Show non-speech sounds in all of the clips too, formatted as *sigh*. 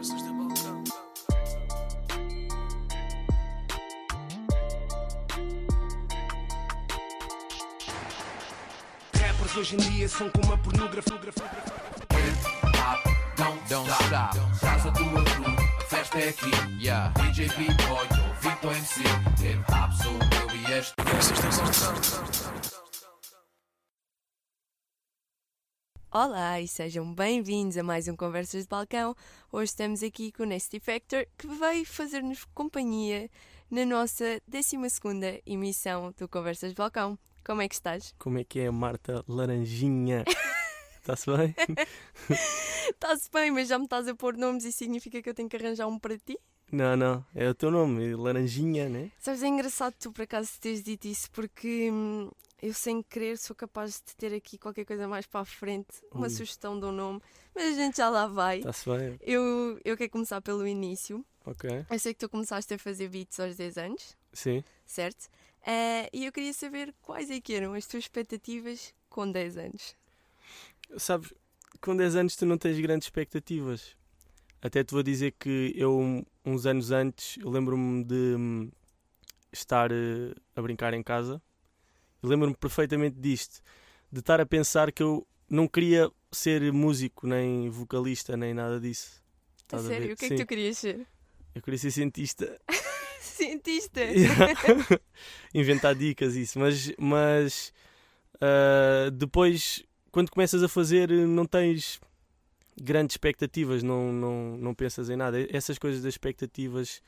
Conversas de balcão. Rappers hoje em dia são como a pornografia. Don't stop. Casa do Azul, a festa é aqui. Yeah. DJ B-Boy, Victor MC. Hip Hop, sou eu e este. Conversas de balcão. Olá e sejam bem-vindos a mais um Conversas de Balcão. Hoje estamos aqui com o Nasty Factor que veio fazer-nos companhia na nossa 12 emissão do Conversas de Balcão. Como é que estás? Como é que é, Marta Laranjinha? *laughs* Está-se bem? *laughs* Está-se bem, mas já me estás a pôr nomes e significa que eu tenho que arranjar um para ti? Não, não, é o teu nome, Laranjinha, né? Sabes, é engraçado tu por acaso teres dito isso porque hum, eu sem querer sou capaz de ter aqui qualquer coisa mais para a frente, uma Ui. sugestão de um nome, mas a gente já lá vai. Está-se bem? Eu, eu quero começar pelo início. Ok. Eu sei que tu começaste a fazer beats aos 10 anos, Sim. certo? Eh, e eu queria saber quais é que eram as tuas expectativas com 10 anos. Sabes, com 10 anos tu não tens grandes expectativas. Até te vou dizer que eu, uns anos antes, lembro-me de hum, estar eh, a brincar em casa. Lembro-me perfeitamente disto. De estar a pensar que eu não queria ser músico, nem vocalista, nem nada disso. Estás sério, o que é que tu querias ser? Eu queria ser cientista. *laughs* Cientista! *laughs* Inventar dicas, isso. Mas, mas ah, depois, quando começas a fazer, não tens grandes expectativas, não, não, não pensas em nada. Essas coisas das expectativas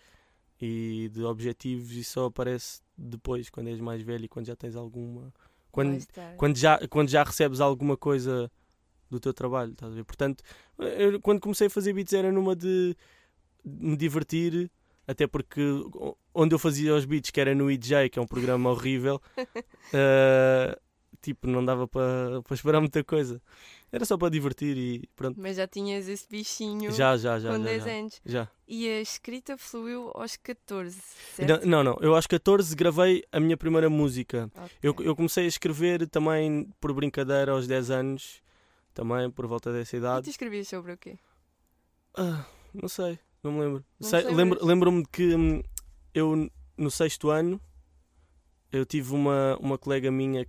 e de objetivos, isso só aparece depois, quando és mais velho e quando já tens alguma. Quando, quando, já, quando já recebes alguma coisa do teu trabalho, estás a ver? Portanto, eu, quando comecei a fazer beats era numa de me divertir, até porque onde eu fazia os beats, que era no EJ, que é um programa horrível, *laughs* eh, tipo, não dava para para esperar muita coisa. Era só para divertir e pronto. Mas já tinhas esse bichinho Já, já, já. com já, 10 já. anos. Já. E a escrita fluiu aos 14, certo? Não, não, eu aos 14 gravei a minha primeira música. Ok. Eu, eu comecei a escrever também por brincadeira aos 10 anos, também por volta dessa E idade. tu escrevias sobre o quê? Ah, não sei, não me lembro. Não Sei- lembro Lembro-me de que hum, eu, no sexto ano, eu tive uma, uma colega minha,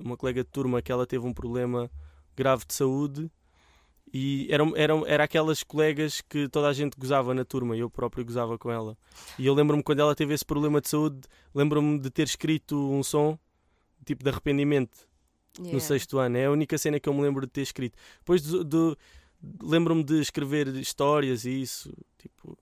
uma colega de turma, que ela teve um problema grave de saúde e eram, eram, era aquelas colegas que toda a gente gozava na turma e eu próprio gozava com ela. E eu lembro-me quando ela teve esse problema de saúde, lembro-me de ter escrito um som tipo de arrependimento Yeah. no sexto ano. É a única cena que eu me lembro de ter escrito. Depois do, do- lembro-me de escrever histórias e isso, tipo,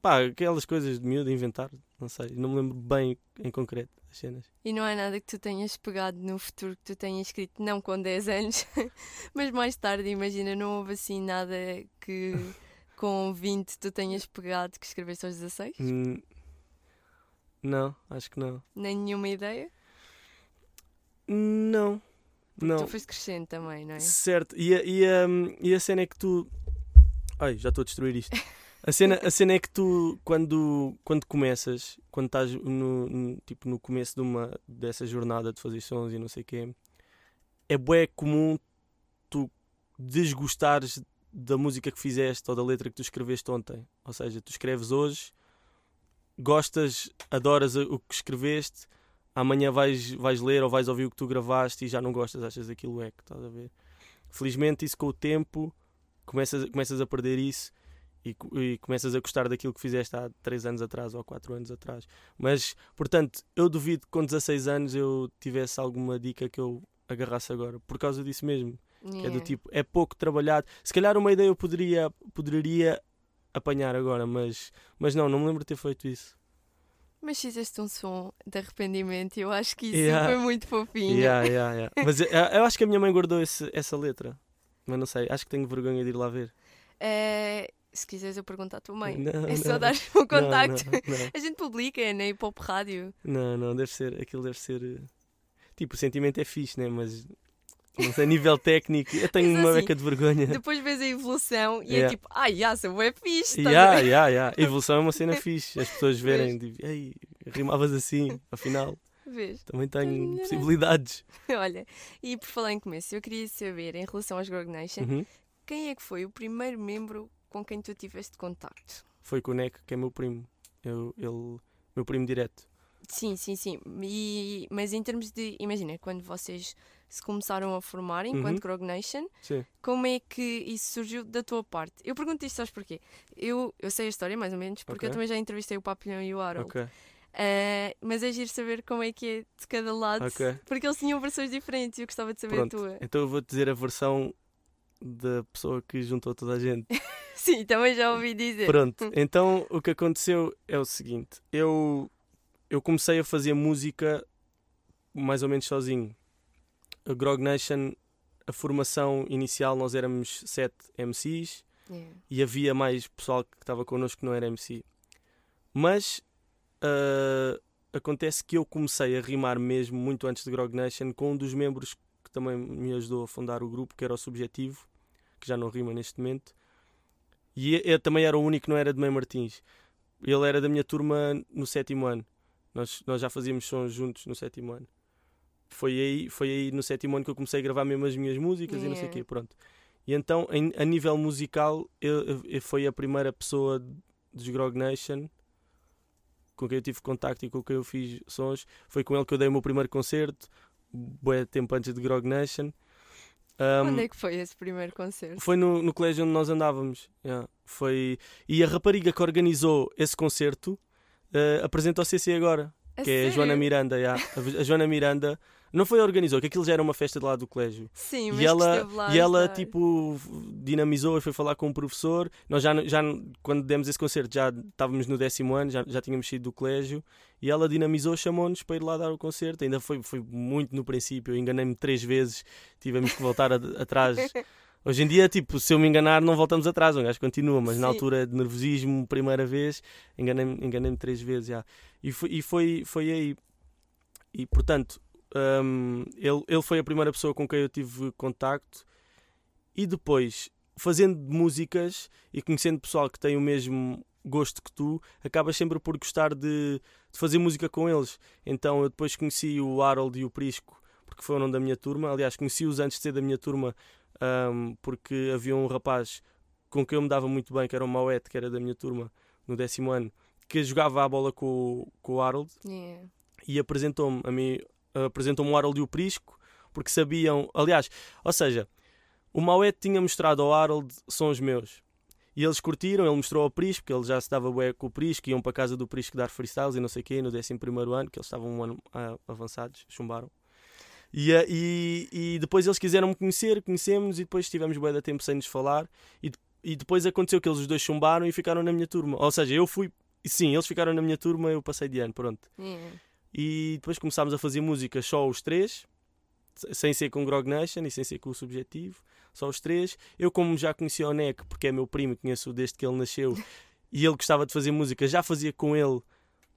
pá, aquelas coisas de miúdo, inventar, não sei, não me lembro bem em concreto as cenas. E não há nada que tu tenhas pegado no futuro que tu tenhas escrito, não com 10 anos, *laughs* mas mais tarde, imagina, não houve assim nada que *laughs* com 20 tu tenhas pegado que escreveste aos 16? Hum, Não, acho que não. Nem nenhuma ideia? Não, Porque não. tu foste crescendo também, não é? Certo, e a, e, a, e a cena é que tu. Ai, já estou a destruir isto. *laughs* A cena, a cena é que tu, quando, quando começas, quando estás no, no- tipo, no começo de uma, dessa jornada de fazer sons e não sei o quê, é bué comum tu desgostares da música que fizeste ou da letra que tu escreveste ontem. Ou seja, tu escreves hoje, gostas, adoras o que escreveste, amanhã vais, vais ler ou vais ouvir o que tu gravaste e já não gostas, achas aquilo é que estás a ver. Felizmente, isso com o tempo começas, começas a perder isso e, e começas a gostar daquilo que fizeste há 3 anos atrás ou há 4 anos atrás. Mas, portanto, eu duvido que com 16 anos eu tivesse alguma dica que eu agarrasse agora, por causa disso mesmo. Que é do Yeah. tipo, é pouco trabalhado. Se calhar uma ideia eu poderia, poderia apanhar agora, mas, mas não, não me lembro de ter feito isso. Mas fizeste um som de arrependimento e eu acho que isso Yeah. foi muito fofinho. Yeah, yeah, yeah. *laughs* Mas eu, eu acho que a minha mãe guardou esse- essa letra. Mas não sei, acho que tenho vergonha de ir lá ver. Eh, se quiseres eu pergunto à tua mãe, Não, é só não. dar o contacto. Não, A gente publica na Hip Hop Rádio. não, não, deve ser, aquilo deve ser. eh, Tipo, o sentimento é fixe, né? Mas sei, a nível técnico, eu tenho Mas uma assim, beca de vergonha. Depois vês a evolução e é Yeah. tipo, ai, já, sou é fixe. Yeah, yeah, yeah. A evolução é uma cena fixe. As pessoas verem, tipo, ei, rimavas assim, afinal, Vês? também tenho possibilidades. *laughs* Olha, e por falar em começo, eu queria saber, em relação aos Grog Nation, Uhum. quem é que foi o primeiro membro com quem tu tiveste contacto? Foi com o Neck, que é meu primo. Eu, ele, meu primo direto. Sim, sim, sim. E- mas em termos de. Imagina, quando vocês se começaram a formar enquanto Uhum. Grog Nation, Sim. como é que isso surgiu da tua parte? Eu pergunto isto, sabes porquê? Eu, eu sei a história, mais ou menos, porque eu Ok. também já entrevistei o Papilhão e o Harold. Ok. Ah, mas é giro saber como é que é de cada lado, Ok. porque eles tinham versões diferentes e eu gostava de saber Pronto. a tua. Então eu vou-te dizer a versão da pessoa que juntou toda a gente. *laughs* Sim, também já ouvi dizer. Pronto, então o que aconteceu é o seguinte: eu, eu comecei a fazer música mais ou menos sozinho. A Grog Nation, a formação inicial, nós éramos sete MCs Yeah. e havia mais pessoal que estava connosco que não era MC. Mas ah, acontece que eu comecei a rimar mesmo muito antes de Grog Nation com um dos membros que também me ajudou a fundar o grupo, que era o Subjetivo, que já não rima neste momento. E eu também era o único que não era de Mãe Martins. Ele era da minha turma no sétimo ano. Nós, nós já fazíamos sons juntos no sétimo ano. Foi aí, foi aí no sétimo ano que eu comecei a gravar mesmo as minhas músicas e não sei o Yeah. quê, pronto. E então, em- a nível musical, eu, eu- foi a primeira pessoa dos Grog Nation com quem eu tive contacto e com quem eu fiz sons. Foi com ele que eu dei o meu primeiro concerto, bué tempo antes de Grog Nation. Um, Onde é que foi esse primeiro concerto? foi no, no colégio onde nós andávamos. yeah. Foi... E a rapariga que organizou esse concerto eh, apresenta ao CC agora, que é a Joana sério? Miranda. yeah. A, a Joana Miranda não foi organizou, que aquilo já era uma festa de lá do colégio. Sim, mas E ela, lá e ela tipo dinamizou e foi falar com o professor. Nós já, já quando demos esse concerto já estávamos no décimo ano, já, já tínhamos saído do colégio e ela dinamizou, chamou-nos para ir lá dar o concerto. Ainda foi, foi muito no princípio, eu enganei-me três vezes, tivemos que voltar *laughs* atrás. Hoje em dia, tipo, se eu me enganar, não voltamos atrás, o gajo continua, mas na Sim. altura de nervosismo, primeira vez, enganei-me enganei três vezes já. E foi, e foi, foi aí. E portanto, hum, ele, ele foi a primeira pessoa com quem eu tive contacto. E depois, fazendo músicas e conhecendo pessoal que tem o mesmo gosto que tu, acabas sempre por gostar de, de fazer música com eles. Então eu depois conheci o Harold e o Prisco, porque foram da minha turma. Aliás, conheci-os antes de ser da minha turma, hum, porque havia um rapaz com quem eu me dava muito bem, que era o Mauete, que era da minha turma no décimo ano, que jogava a bola com, o- com o Harold Yeah. e apresentou-me a mim, apresentou-me o Harold e o Prisco, porque sabiam, aliás, ou seja, o Mauete tinha mostrado ao Harold sons meus. E eles curtiram, ele mostrou ao Prisco, que ele já se dava bué com o Prisco, iam para a casa do Prisco dar freestyles e não sei o quê, no 11 ano, que eles estavam um ano ah, avançados, chumbaram. E, ah, e, e depois eles quiseram me conhecer, conhecemos e depois tivemos bué de tempo sem nos falar. E, e depois aconteceu que eles os dois chumbaram e ficaram na minha turma. Ou seja, eu fui, sim, eles ficaram na minha turma, eu passei de ano, pronto. Yeah. E depois começámos a fazer música só os três, sem ser com Grog Nation e sem ser com o Subjetivo, só os três. Eu, como já conhecia o Neck, porque é meu primo, conheço desde que ele nasceu, *laughs* e ele gostava de fazer música, já fazia com ele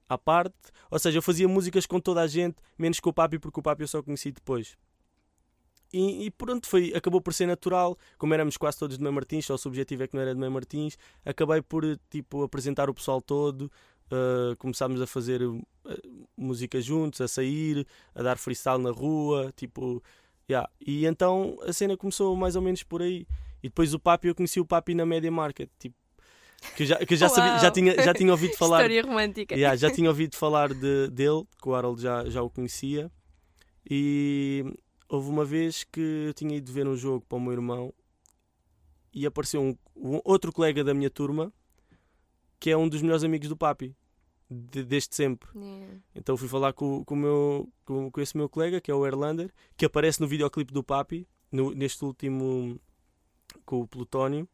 à parte. Ou seja, eu fazia músicas com toda a gente, menos com o Papi, porque o Papi eu só conheci depois. E, e pronto, foi, acabou por ser natural, como éramos quase todos de Mãe Martins, só o Subjetivo é que não era de Mãe Martins, acabei por tipo, apresentar o pessoal todo, Uh, começámos a fazer uh, música juntos, a sair, a dar freestyle na rua, tipo, yeah. e então a cena começou mais ou menos por aí. E depois o Papi, eu conheci o Papi na Media Market, tipo, que já, que já, sabia, já, tinha, já tinha ouvido *laughs* falar, História romântica. yeah, já tinha ouvido falar de, dele, que o Harold já, já o conhecia, e houve uma vez que eu tinha ido ver um jogo para o meu irmão e apareceu um, um outro colega da minha turma que é um dos melhores amigos do Papi, de- desde sempre. Yeah. Então fui falar com, com, o meu, com, com esse meu colega, que é o Erlander, que aparece no videoclipe do Papi, no- neste último com o Plutónio.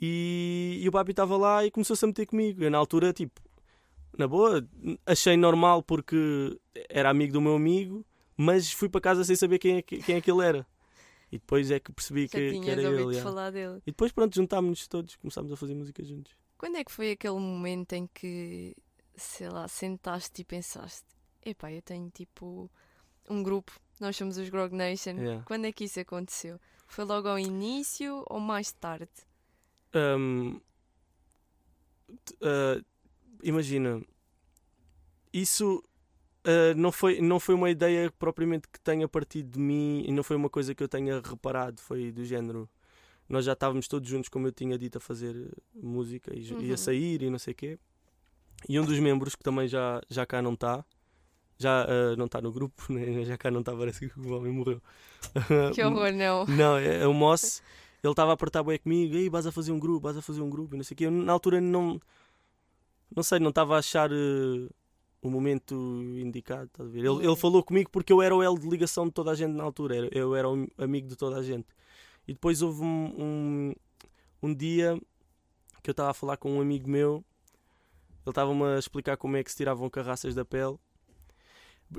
E, e o Papi estava lá e começou-se a meter comigo. Eu, na altura, tipo, na boa, achei normal porque era amigo do meu amigo, mas fui para casa sem saber quem é que, quem é que ele era. E depois é que percebi Já que, que era ele. E depois, pronto, juntámos-nos todos, começámos a fazer música juntos. Quando é que foi aquele momento em que, sei lá, sentaste e pensaste: epá, eu tenho tipo um grupo, nós somos os Grog Nation. Yeah. Quando é que isso aconteceu? Foi logo ao início ou mais tarde? Hum, t- ah, imagina, isso ah, não, foi, não foi uma ideia propriamente que tenha partido de mim e não foi uma coisa que eu tenha reparado. Foi do género. Nós já estávamos todos juntos, como eu tinha dito, a fazer eh, música e, e Uhum. a sair e não sei o quê. E um dos membros, que também já, já cá não está, já ah, não está no grupo, *laughs* né? já cá não está, parece que o homem morreu. *laughs* Que horror, não. *laughs* Não, é, é o Moss. Ele estava a apertar bem comigo, ei, vais a fazer um grupo, vais a fazer um grupo, e não sei o quê. Eu, na altura não, não sei, não estava a achar eh, o momento indicado, estás a ver? Ele, ele Yeah. falou comigo porque eu era o L de ligação de toda a gente na altura, eu era o amigo de toda a gente. E depois houve um, um, um dia que eu estava a falar com um amigo meu, ele estava-me a explicar como é que se tiravam carraças da pele.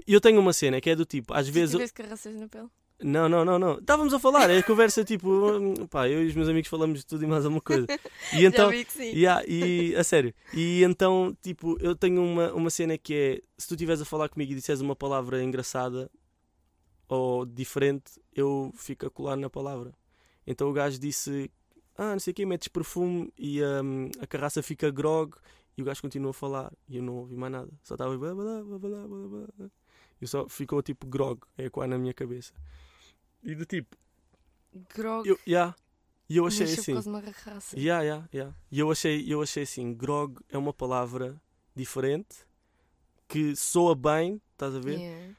E eu tenho uma cena que é do tipo, às vezes. tiveste carraças na pele? Não, não, não, não. Estávamos a falar, é a conversa tipo, hum, pá, eu e os meus amigos falamos de tudo e mais alguma coisa. E *laughs* então, Já vi que sim. Yeah, e a sério. E então, tipo, eu tenho uma, uma cena que é: se tu estiveres a falar comigo e disseres uma palavra engraçada ou diferente, eu fico a colar na palavra. Então o gajo disse: Ah, não sei o quê, metes perfume e hum, a carraça fica grog. E o gajo continua a falar e eu não ouvi mais nada. Só estava. blá, blá, blá, blá, blá, blá, blá. E só ficou tipo grog, é ecoar na minha cabeça. E do tipo, Grog. eu, yeah, e eu achei assim. por causa de uma. Yeah, yeah, yeah. E eu achei, eu achei assim, grog é uma palavra diferente que soa bem, estás a ver? Yeah.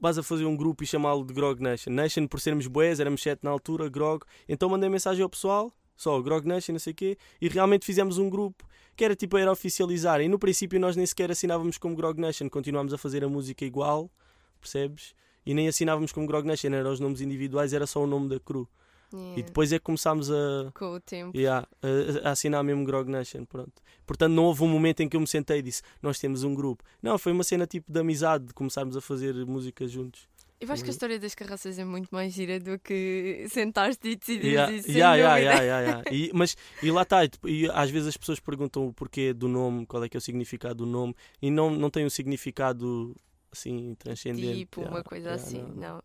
Vas a fazer um grupo e chamá-lo de Grog Nation. Nation, por sermos boés, éramos sete na altura, Grog. Então mandei mensagem ao pessoal, só Grog Nation, não sei o quê, e realmente fizemos um grupo que era tipo, era oficializar. E no princípio nós nem sequer assinávamos como Grog Nation, continuámos a fazer a música igual, percebes? E nem assinávamos como Grog Nation, eram os nomes individuais, era só o nome da crew. Yeah. E depois é que começámos a, Com o tempo. Yeah, a, a assinar mesmo Grog Nation, pronto. Portanto, não houve um momento em que eu me sentei e disse, nós temos um grupo. Não, foi uma cena tipo de amizade, de começarmos a fazer música juntos. Eu acho que a Uhum. história das carraças é muito mais gira do que sentar-te e decidir Yeah, isso. yeah, yeah, yeah, yeah, yeah. E, mas, e lá está, e, e às vezes as pessoas perguntam o porquê do nome, qual é que é o significado do nome, e não, não tem um significado assim transcendente. Tipo, Yeah, uma coisa assim. não. Não.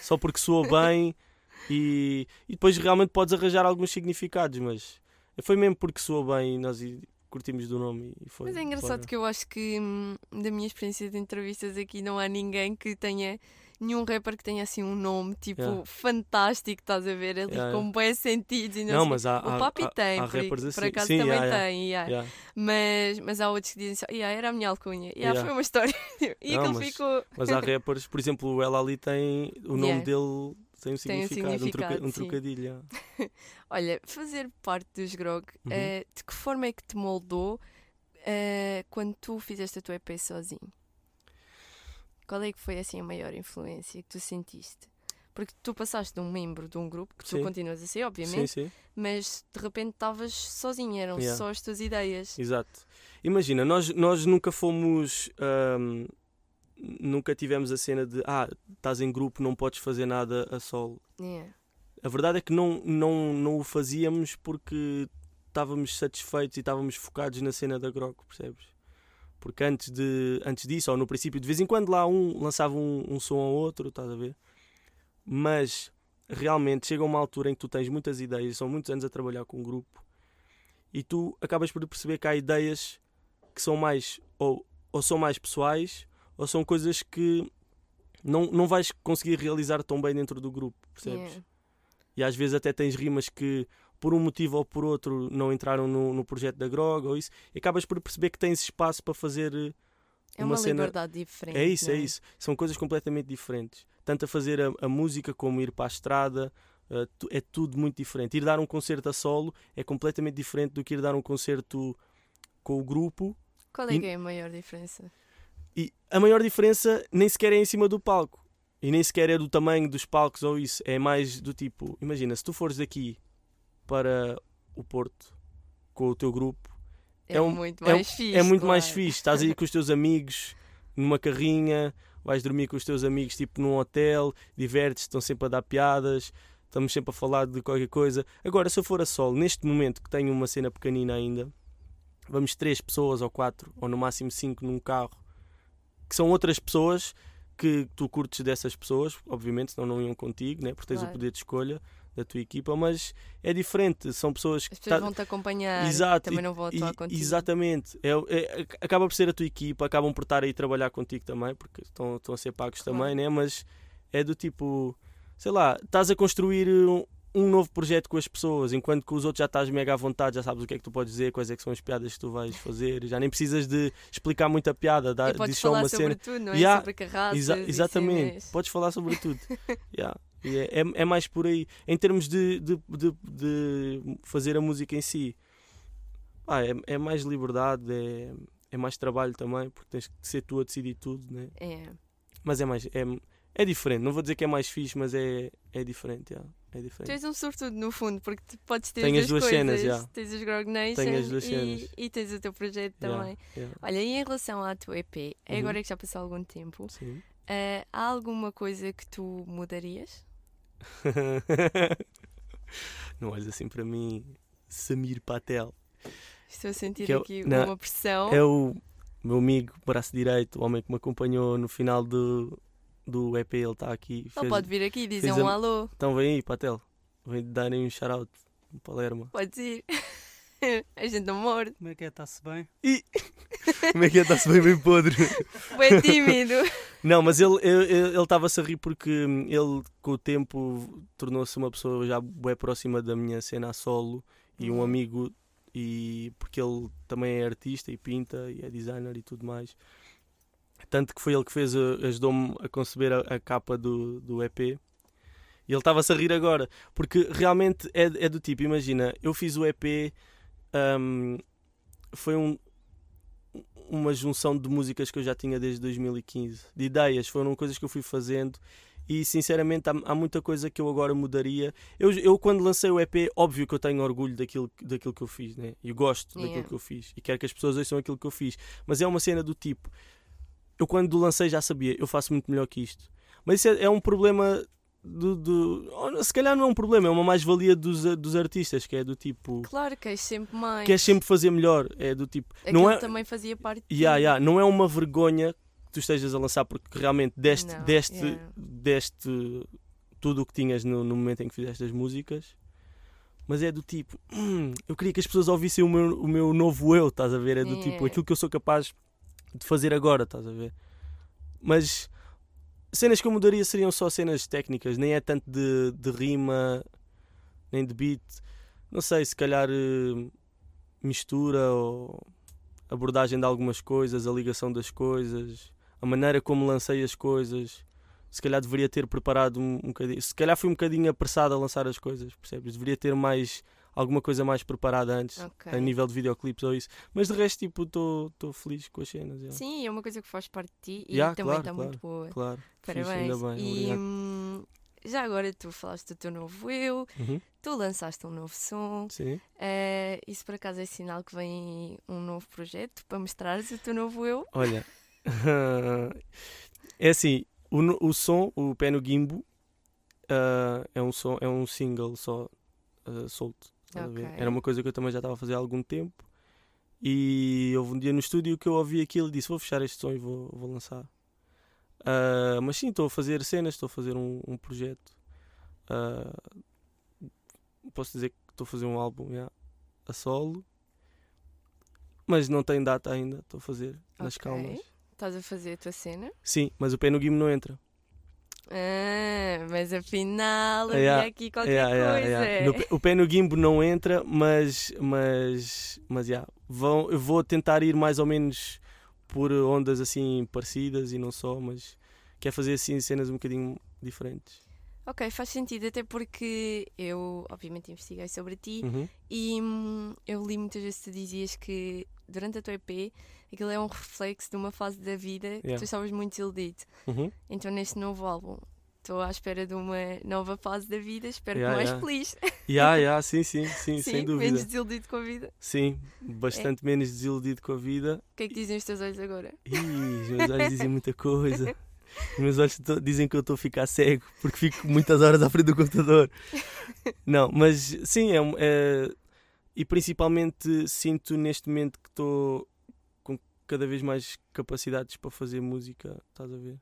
Só porque soa bem *laughs* e, e depois realmente podes arranjar alguns significados, mas foi mesmo porque soa bem e nós curtimos do nome e foi. Mas é engraçado bora. que eu acho que hum, da minha experiência de entrevistas aqui não há ninguém que tenha nenhum rapper que tenha assim um nome tipo Yeah. fantástico, estás a ver? Ali Yeah, com bons sentidos e não, Não, sei- mas há, O há, Papi há- tem, há por, rappers por assim. acaso Sim, também yeah, yeah, tem, yeah. yeah. Mas, mas há outros que dizem só, yeah, era a minha alcunha, yeah, Yeah. foi uma história. *laughs* e Não, aquilo mas- ficou. Mas há rappers, por exemplo, o El Ali tem. O nome Yeah. dele tem um Tem um significado, um, troca- significado, um sim. trocadilho. *laughs* Olha, fazer parte dos Grog, Uhum. eh, de que forma é que te moldou eh, quando tu fizeste a tua EP sozinho? Qual é que foi assim a maior influência que tu sentiste? Porque tu passaste de um membro de um grupo, que tu Sim. continuas a ser, Sim, obviamente, sim, mas de repente estavas sozinho, eram Yeah. só as tuas ideias. exato. Imagina, nós, nós nunca fomos. ahm, nunca tivemos a cena de. Ah, estás em grupo, não podes fazer nada a solo. Yeah. A verdade é que não, não, não o fazíamos porque estávamos satisfeitos e estávamos focados na cena da Grog, percebes? Porque antes, de, antes disso, ou no princípio, de vez em quando lá um lançava um, um som ao outro, estás a ver? Mas realmente chega uma altura em que tu tens muitas ideias, são muitos anos a trabalhar com um grupo, e tu acabas por perceber que há ideias que são mais ou, ou são mais pessoais ou são coisas que não, não vais conseguir realizar tão bem dentro do grupo, percebes? Yeah. E às vezes até tens rimas que, por um motivo ou por outro, não entraram no, no projeto da Grog ou isso, e acabas por perceber que tens espaço para fazer. eh, É Uma uma, cena- liberdade diferente. É isso, não é isso. São coisas completamente diferentes. Tanto a fazer a, a música como ir para a estrada, eh, tu- é tudo muito diferente. Ir dar um concerto a solo é completamente diferente do que ir dar um concerto com o grupo. Qual é E- que é a maior diferença? E a maior diferença nem sequer é em cima do palco. E nem sequer é do tamanho dos palcos ou isso. É mais do tipo, imagina, se tu fores daqui para o Porto com o teu grupo, É, É um- muito é mais fixe. é muito mais claro. fixe. Estás aí com os teus amigos numa carrinha, vais dormir com os teus amigos tipo num hotel, divertes, estão sempre a dar piadas, estamos sempre a falar de qualquer coisa. Agora, se eu for a solo, neste momento que tenho uma cena pequenina ainda, vamos três pessoas ou quatro, ou no máximo cinco num carro, que são outras pessoas que tu curtes dessas pessoas, obviamente, senão não iam contigo, né? porque tens Claro. o poder de escolha da tua equipa, mas é diferente, são pessoas que As pessoas tá- vão te acompanhar, Exato, também não vão atuar e- contigo. Exatamente. É, é- acaba por ser a tua equipa, acabam por estar aí a trabalhar contigo também, porque estão, estão a ser pagos Claro. também, né? Mas é do tipo, sei lá, estás a construir um, um novo projeto com as pessoas, enquanto que os outros já estás mega à vontade, já sabes o que é que tu podes dizer, quais é que são as piadas que tu vais fazer, já nem precisas de explicar muita piada, dá, e podes diz só falar uma sobre cena. tudo, não é? Yeah, sobre carraças Exa- exatamente, cenas. podes falar sobre tudo. *laughs* Yeah. É, é, é mais por aí. Em termos de, de, de, de fazer a música em si, ah, é, é mais liberdade, é, é mais trabalho também, porque tens que ser tu a decidir tudo, né? É. mas é mais. É, é diferente, não vou dizer que é mais fixe, mas é, é diferente. yeah, É Tu diferente. és um sortudo no fundo, porque tu podes ter Tenho as as duas coisas. cenas, já. Tens os Grog Nation Tenho as duas e, cenas. e tens o teu projeto Yeah, também. yeah, Olha, e em relação à tua EP, Uhum. agora que já passou algum tempo, sim. eh, há alguma coisa que tu mudarias? *laughs* não olhes assim para mim, Samir Patel. Estou a sentir Que eu- aqui não, uma pressão. É o meu amigo, braço direito, o homem que me acompanhou no final do, do EP. Ele está aqui. Ele fez- pode vir aqui e dizer fez um a- alô. Então vem aí, Patel. Vem darem um shout-out. Um Palermo. Podes ir. *laughs* a gente não morde. Como é que é? Está-se bem? *laughs* Como é que é? Está-se bem, bem podre. *laughs* Bem tímido. Não, mas ele ele- ele ele estava-se a rir porque hum, ele, com o tempo, tornou-se uma pessoa já bem próxima da minha cena a solo e um Uhum. amigo, e porque ele também é artista e pinta e é designer e tudo mais. Tanto que foi ele que fez, a- ajudou-me a conceber a, a capa do, do EP. E ele estava-se a rir agora, porque realmente é, é do tipo, imagina, eu fiz o EP, hum, foi um, uma junção de músicas que eu já tinha desde 2015, de ideias, foram coisas que eu fui fazendo e sinceramente há, há muita coisa que eu agora mudaria. Eu, eu quando lancei o EP, óbvio que eu tenho orgulho daquilo, daquilo que eu fiz, né? e gosto Yeah. daquilo que eu fiz e quero que as pessoas ouçam aquilo que eu fiz, mas é uma cena do tipo, eu quando lancei já sabia, eu faço muito melhor que isto. Mas isso é, é um problema do, do- se calhar não é um problema, é uma mais-valia dos, dos artistas, que é do tipo, Claro, queres sempre mais. queres sempre fazer melhor, é do tipo, Aquilo não é, também fazia parte Yeah, yeah, Não é uma vergonha que tu estejas a lançar porque realmente deste, Não, deste, yeah. deste tudo o que tinhas no, no momento em que fizeste as músicas. Mas é do tipo, "Hum, eu queria que as pessoas ouvissem o meu, o meu novo eu, estás a ver? É do tipo, Yeah. aquilo que eu sou capaz de fazer agora, estás a ver? Mas cenas que eu mudaria seriam só cenas técnicas, nem é tanto de, de rima, nem de beat. Não sei, se calhar eh, mistura ou abordagem de algumas coisas, a ligação das coisas, a maneira como lancei as coisas. Se calhar deveria ter preparado um, um bocadinho. Se calhar fui um bocadinho apressado a lançar as coisas, percebes? Deveria ter mais alguma coisa mais preparada antes, Ok. a nível de videoclipes ou isso. Mas de resto, tipo, estou feliz com as cenas. yeah. Sim, é uma coisa que faz parte de ti e Yeah, também está claro. muito boa. Claro, fixe, Parabéns. ainda bem, e hum, já agora tu falaste do teu novo eu, Uhum, tu lançaste um novo som. Sim. eh, isso por acaso é sinal que vem um novo projeto para mostrares o teu novo eu? Olha, *laughs* é assim, o, o som, o Pé no Gimbo, ah, é um som, é um single só ah, solto. Estás a ver? Ok. Era uma coisa que eu também já estava a fazer há algum tempo. E houve um dia no estúdio que eu ouvi aquilo e disse: Vou fechar este som e vou, vou lançar. Ah, mas sim, estou a fazer cenas, estou a fazer um, um projeto. Ah, posso dizer que estou a fazer um álbum já, a solo, mas não tem data ainda. Estou a fazer nas Ok. calmas. Estás a fazer a tua cena? Sim, mas o pé no não entra. Ah, mas afinal havia Yeah, aqui qualquer Yeah, coisa. yeah. No pé- o pé no gimbo não entra, mas mas mas yeah, vão, eu vou tentar ir mais ou menos por ondas assim parecidas e não só, mas quer fazer assim cenas um bocadinho diferentes. Ok, faz sentido, até porque eu obviamente investiguei sobre ti Uhum. e hum, eu li muitas vezes que tu dizias que durante a tua EP aquilo é um reflexo de uma fase da vida que Yeah. tu estavas muito desiludido. Uhum. Então neste novo álbum estou à espera de uma nova fase da vida, espero Yeah, que mais yeah. feliz. *laughs* Yeah, yeah, sim, sim, sim, sem dúvida. menos desiludido com a vida. Sim, bastante menos desiludido com a vida. O que é que dizem os teus olhos agora? Ih, os meus olhos dizem muita coisa. *laughs* Os meus olhos dizem que eu estou a ficar cego porque fico muitas horas à frente do computador. Não, mas sim, é, é- e principalmente sinto neste momento que estou com cada vez mais capacidades para fazer música, estás a ver?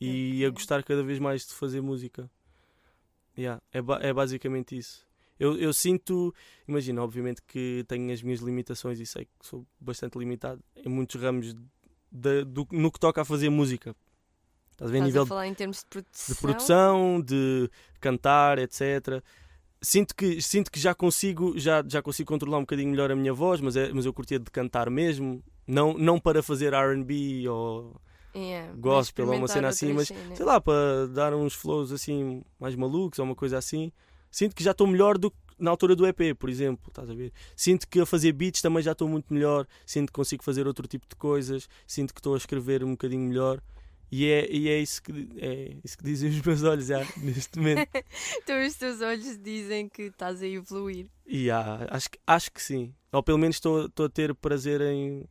E a gostar cada vez mais de fazer música. Yeah, é, ba- é basicamente isso. Eu, eu sinto, imagina, obviamente que tenho as minhas limitações e sei que sou bastante limitado em muitos ramos de- do- no que toca a fazer música. Estás a ver? Estás nível a falar em termos de produção? de produção, de cantar, etc. sinto que, sinto que já consigo já, já consigo controlar um bocadinho melhor a minha voz, mas, é, mas eu curtia de cantar mesmo. Não, não para fazer RB ou Yeah, gospel ou uma cena assim, mas cenas. sei lá, para dar uns flows assim mais malucos ou uma coisa assim. Sinto que já estou melhor do que na altura do EP, por exemplo, estás a ver? Sinto que a fazer beats também já estou muito melhor, sinto que consigo fazer outro tipo de coisas, sinto que estou a escrever um bocadinho melhor. E é, e é, isso, que, é isso que dizem os meus olhos já, *laughs* neste momento. Então os teus olhos dizem que estás a evoluir. E há, acho, acho que sim. Ou pelo menos estou estou a ter prazer em,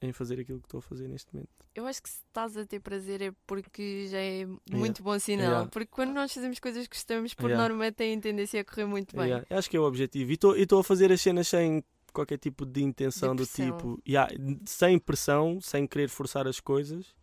em fazer aquilo que estou a fazer neste momento. Eu acho que se estás a ter prazer é porque já é muito bom sinal. Yeah. Porque quando nós fazemos coisas que gostamos, por Yeah. norma, têm tendência a correr muito bem. Yeah, acho que é o objetivo. E estou a fazer as cenas sem qualquer tipo de intenção De do tipo. yeah, sem pressão, sem querer forçar as coisas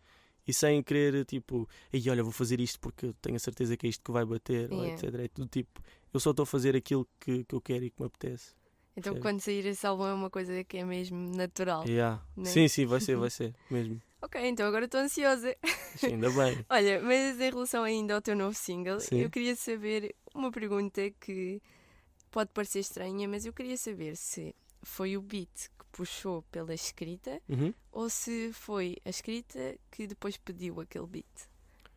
e sem querer tipo. Ei, olha, vou fazer isto porque tenho a certeza que é isto que vai bater, ou Yeah. etc. É tudo tipo. Eu só estou a fazer aquilo que, que eu quero e que me apetece. Então Percebe? quando sair esse álbum é uma coisa que é mesmo natural. Yeah. né? Sim, sim, vai ser, *laughs* vai ser, mesmo. Ok, então agora estou ansiosa. Sim, ainda bem. *laughs* Olha, mas em relação ainda ao teu novo single, Sim. eu queria saber uma pergunta que pode parecer estranha, mas eu queria saber se foi o beat que puxou pela escrita Uhum. ou se foi a escrita que depois pediu aquele beat.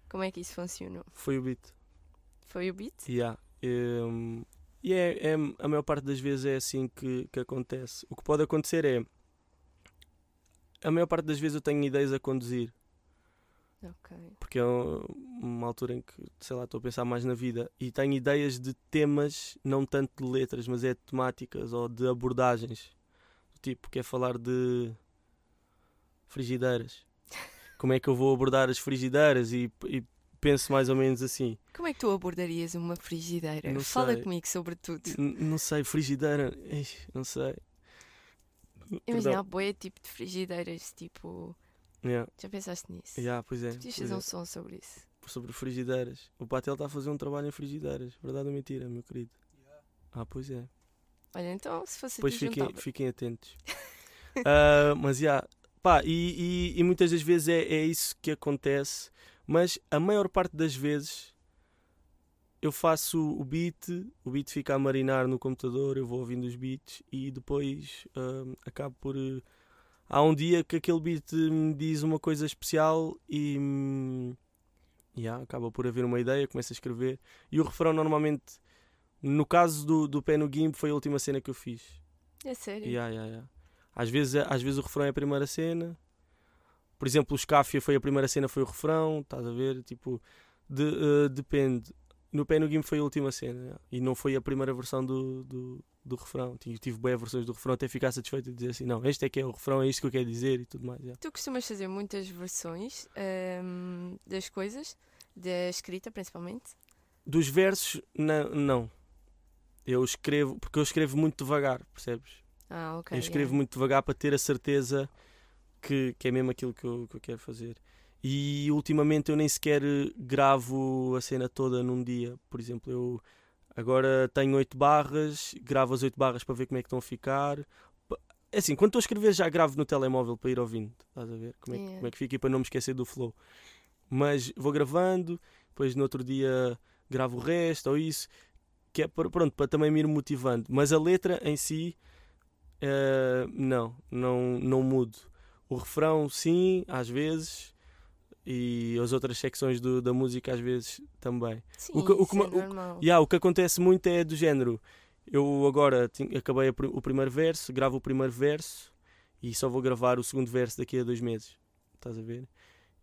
Como é que isso funcionou? Foi o beat. Foi o beat? Yeah. Um, e é, é- a maior parte das vezes é assim que, que acontece. O que pode acontecer é. A maior parte das vezes eu tenho ideias a conduzir, Ok. porque é um- uma altura em que, sei lá, estou a pensar mais na vida e tenho ideias de temas, não tanto de letras, mas é de temáticas ou de abordagens. Do tipo, quer falar de frigideiras. *laughs* Como é que eu vou abordar as frigideiras e, e penso mais ou menos assim. Como é que tu abordarias uma frigideira? Não Fala sei. comigo sobre tudo. N- Não sei, frigideira. Não sei. Imagina, há boia tipo de frigideiras, tipo. Yeah, Já pensaste nisso? yeah, pois é. Podias pois fazer é. um som sobre isso. Sobre frigideiras. O Patel está a fazer um trabalho em frigideiras. Verdade ou mentira, meu querido? Ah, pois é. Olha, então se fosse Pois fiquem, fiquem atentos. *laughs* Ah, mas já. Pá, e, e- e muitas das vezes é, é isso que acontece. Mas a maior parte das vezes eu faço o beat, o beat fica a marinar no computador, eu vou ouvindo os beats e depois ah, acabo por. eh, há um dia que aquele beat me diz uma coisa especial e. hum, yeah, acaba por haver uma ideia, começo a escrever. E o refrão normalmente. No caso do, do pé no Gimp foi a última cena que eu fiz. É sério? Yeah, yeah, yeah. Às, vezes, às vezes o refrão é a primeira cena. Por exemplo, o Scafia foi a primeira cena, foi o refrão. Estás a ver? Tipo, de- eh, depende. No Pé no Game foi a última cena. yeah. E não foi a primeira versão do, do, do refrão. Tive, tive boas versões do refrão até ficar satisfeito de dizer assim: não, este é que é o refrão, é isto que eu quero dizer e tudo mais. yeah. Tu costumas fazer muitas versões ahm, das coisas, da escrita principalmente? Dos versos, não, não. Eu escrevo, porque eu escrevo muito devagar, percebes? Ah, ok. eu escrevo yeah. muito devagar para ter a certeza que, que é mesmo aquilo que eu, que eu quero fazer. E ultimamente eu nem sequer gravo a cena toda num dia. Por exemplo, eu agora tenho oito barras, gravo as oito barras para ver como é que estão a ficar. É assim, quando estou a escrever já gravo no telemóvel para ir ouvindo. Estás a ver? Como é, que- Yeah. como é que fica e para não me esquecer do flow. Mas vou gravando, depois no outro dia gravo o resto ou isso. Que é para, pronto, para também me ir motivando. Mas a letra em si eh, não, não, não mudo. O refrão, sim, às vezes, e as outras secções do- da música, às vezes também. Sim, o que- o que é o- há, o que acontece muito é do género. Eu agora acabei o primeiro verso, gravo o primeiro verso e só vou gravar o segundo verso daqui a dois meses. Estás a ver?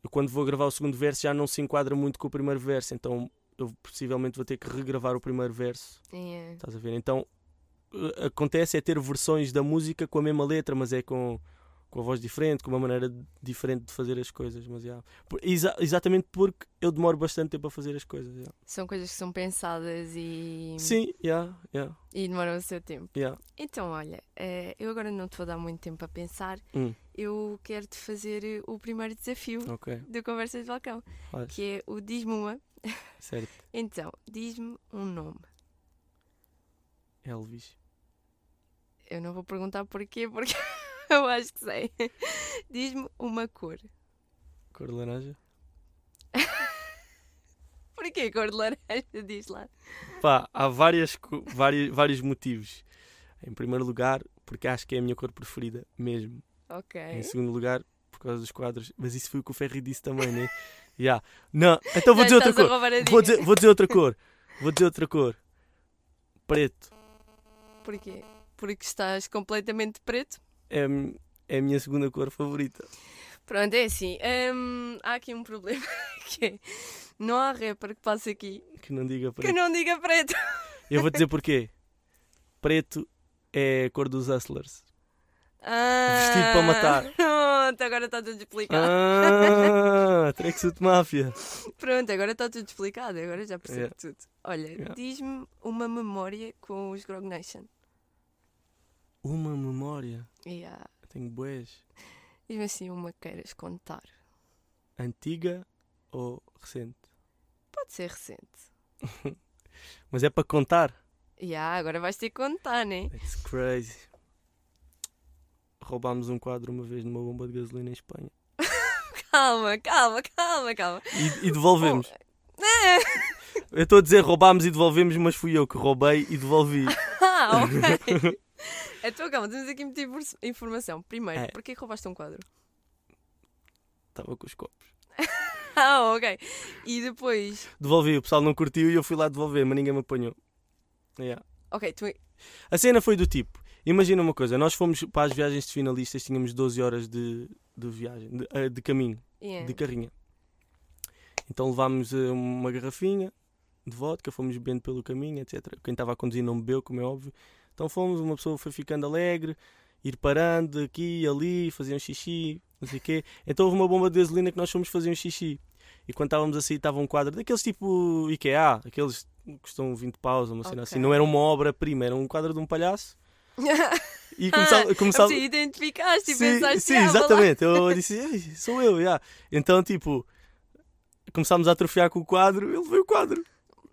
Eu quando vou gravar o segundo verso já não se enquadra muito com o primeiro verso, então eu possivelmente vou ter que regravar o primeiro verso. Yeah. Estás a ver? Então eh, acontece é ter versões da música com a mesma letra, mas é com, com a voz diferente, com uma maneira diferente de fazer as coisas. Mas, yeah. Exa- exatamente porque eu demoro bastante tempo a fazer as coisas. yeah. São coisas que são pensadas e, Sim, yeah, yeah, e demoram o seu tempo. yeah. Então, olha, eh, eu agora não te vou dar muito tempo a pensar. Hum, Eu quero te fazer eh, o primeiro desafio ok, do Conversas de Balcão, faz. que é o Diz-me uma. Certo. *laughs* Então, diz-me um nome. Elvis. Eu não vou perguntar porquê, porque *laughs* *laughs* eu acho que sei. Diz-me uma cor. Cor de laranja. *laughs* Porquê? cor de laranja? Diz lá. Pá, há várias, vários, vários motivos. Em primeiro lugar, porque acho que é a minha cor preferida mesmo. Ok. Em segundo lugar, por causa dos quadros. Mas isso foi o que o Ferry disse também, né? *laughs* Yeah. Não, então vou dizer outra cor. Vou dizer, vou dizer outra cor. Vou dizer outra cor. Preto. Porquê? Porque estás completamente preto? É, é a minha segunda cor favorita. Pronto, é assim. hum, há aqui um problema *laughs* que é. Não há rapper que passe aqui Que não diga que preto. não diga preto. Eu vou dizer porquê. Preto é a cor dos Hustlers. Vestido para matar. Ah, *laughs* Pronto, agora está tudo explicado. Ah, tracksuit máfia. *laughs* Pronto, agora está tudo explicado. Agora já percebo Yeah. tudo. Olha, Yeah. diz-me uma memória com os Grog Nation. Uma memória. Yeah. Tenho boés. Diz-me assim uma que queiras contar. Antiga ou recente? Pode ser recente. *laughs* Mas é para contar. Yeah, agora vais ter que contar, né? It's crazy. Roubámos um quadro uma vez numa bomba de gasolina em Espanha. *laughs* Calma, calma, calma, calma. E, e devolvemos. Ah, Eu estou a dizer roubámos e devolvemos, mas fui eu que roubei e devolvi. *laughs* Ah, ok. Então, calma, temos aqui muita infor- informação. Primeiro, É. porquê roubaste um quadro? Estava com os copos. *laughs* Ah, ok. E depois, Devolvi, o pessoal não curtiu e eu fui lá devolver, mas ninguém me apanhou. Yeah. ok, tu. A cena foi do tipo: imagina uma coisa, nós fomos para as viagens de finalistas, tínhamos 12 horas de, de viagem, de, eh, de caminho, Yeah. de carrinha. Então levámos eh, uma garrafinha de vodka, fomos bebendo pelo caminho, etc. Quem estava a conduzir não bebeu, como é óbvio. Então fomos, uma pessoa foi ficando alegre, ir parando aqui e ali, fazer um xixi, não sei o quê. Então houve uma bomba de gasolina que nós fomos fazer um xixi. E quando estávamos a sair, estava um quadro daqueles tipo IKEA, aqueles que custam 20 paus, uma cena assim. Ok. Não era uma obra-prima, era um quadro de um palhaço. *laughs* E começava, começava... Assim, identificaste e Sim, pensaste sim, "Ah, vou lá." exatamente. Eu disse, "Ei, sou eu, já. Então, tipo, começámos a atrofiar com o quadro, ele veio o quadro.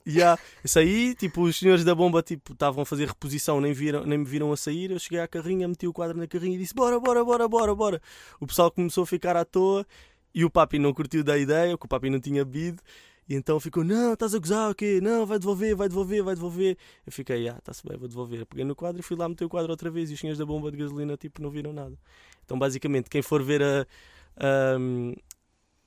Já, eu saí, tipo, os senhores da bomba, tipo, estavam a fazer reposição, nem, viram, nem me viram a sair. Eu cheguei à carrinha, meti o quadro na carrinha e disse, bora, bora, bora, bora, bora. O pessoal começou a ficar à toa e o papi não curtiu da ideia, porque o papi não tinha bebido. E então ficou, não, estás a gozar, o quê? Não, vai devolver, vai devolver, vai devolver. Eu fiquei, ah, está-se bem, vou devolver. Peguei no quadro e fui lá meter o quadro outra vez e os senhores da bomba de gasolina, tipo, não viram nada. Então, basicamente, quem for ver a,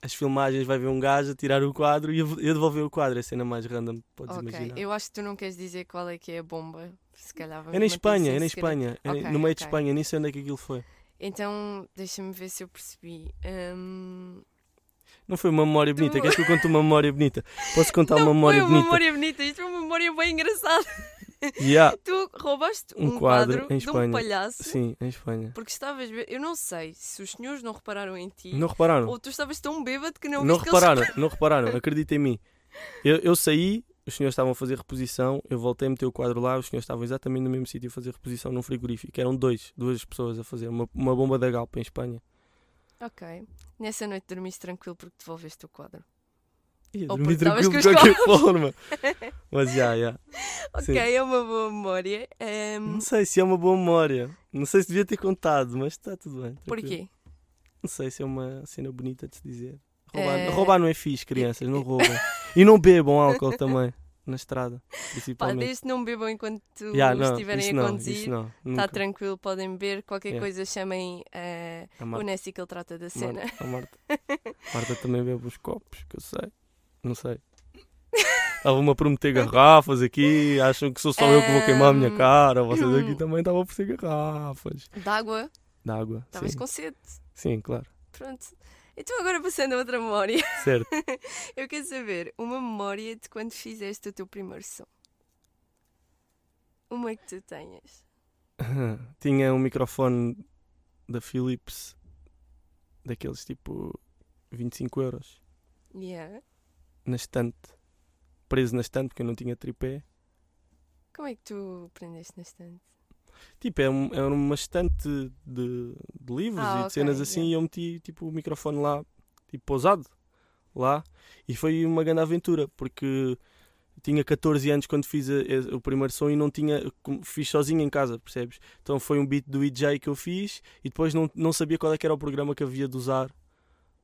as filmagens vai ver um gajo a tirar o quadro e eu, devolver o quadro. É a cena mais random, podes Ok, imaginar. eu acho que tu não queres dizer qual é que é a bomba. Se calhar É na Espanha, é na. Espanha, é Ok, no meio de ok. Espanha, nem sei onde é que aquilo foi. Então, deixa-me ver se eu percebi. Hum, Não foi uma memória Tu- bonita, *laughs* queres que eu conte uma memória bonita? Posso contar não uma memória foi uma bonita? memória bonita, isto foi uma memória bem engraçada. Yeah, *laughs* Tu roubaste Um um, quadro quadro, em de um palhaço sim, em Espanha. porque estavas. Eu não sei se os senhores não repararam em ti Não repararam? ou tu estavas tão bêbado que não, Não que eles repararam, não repararam, *laughs* acredita em mim. Eu, eu saí, os senhores estavam a fazer reposição, eu voltei a meter o quadro lá, os senhores estavam exatamente no mesmo sítio a fazer reposição num frigorífico. Eram dois, duas pessoas a fazer, uma, uma bomba da Galpa em Espanha. Ok. Nessa noite dormiste tranquilo porque devolveste o quadro. Ia Ou dormir tranquilo de os qualquer forma. Mas já, já. *laughs* Ok, Sim. é uma boa memória. Hum, Não sei se é uma boa memória. Não sei se devia ter contado, mas está tudo bem. tranquilo. porquê? Não sei se é uma cena bonita de se dizer. Roubar, Eh, roubar não é fixe, crianças, não *laughs* roubam. E não bebam álcool também, na estrada, Pá, principalmente. desde que não bebam enquanto Ya, não, estiverem a conduzir. não, Está tranquilo, podem beber. Qualquer Yeah. coisa chamem A o Nessie que ele trata da a cena. Marta, a Marta. *laughs* A Marta também bebe uns copos, que eu sei. Não sei. Estavam-me a prometer garrafas aqui, acham que sou só eu que vou queimar a minha cara. Vocês aqui também estavam a oferecer garrafas. D'água, De água, estavas com sede. Sim, claro. Pronto. Então agora passando a outra memória. Certo. *laughs* Eu quero saber uma memória de quando fizeste o teu primeiro som. Uma que tu tenhas. *laughs* Tinha um microfone da Philips, daqueles tipo 25 euros, Yeah. Na estante, preso na estante, porque eu não tinha tripé. Como é que tu aprendeste na estante? Tipo, é um- era uma estante de, de livros Ah, e de ok, cenas assim, yeah. e eu meti tipo, o microfone lá, tipo, pousado, lá, e foi uma grande aventura, porque tinha 14 anos quando fiz a- a- o primeiro som e não tinha, fiz sozinho em casa, percebes? Então foi um beat do EJ que eu fiz e depois não, não sabia qual é era o programa que havia de usar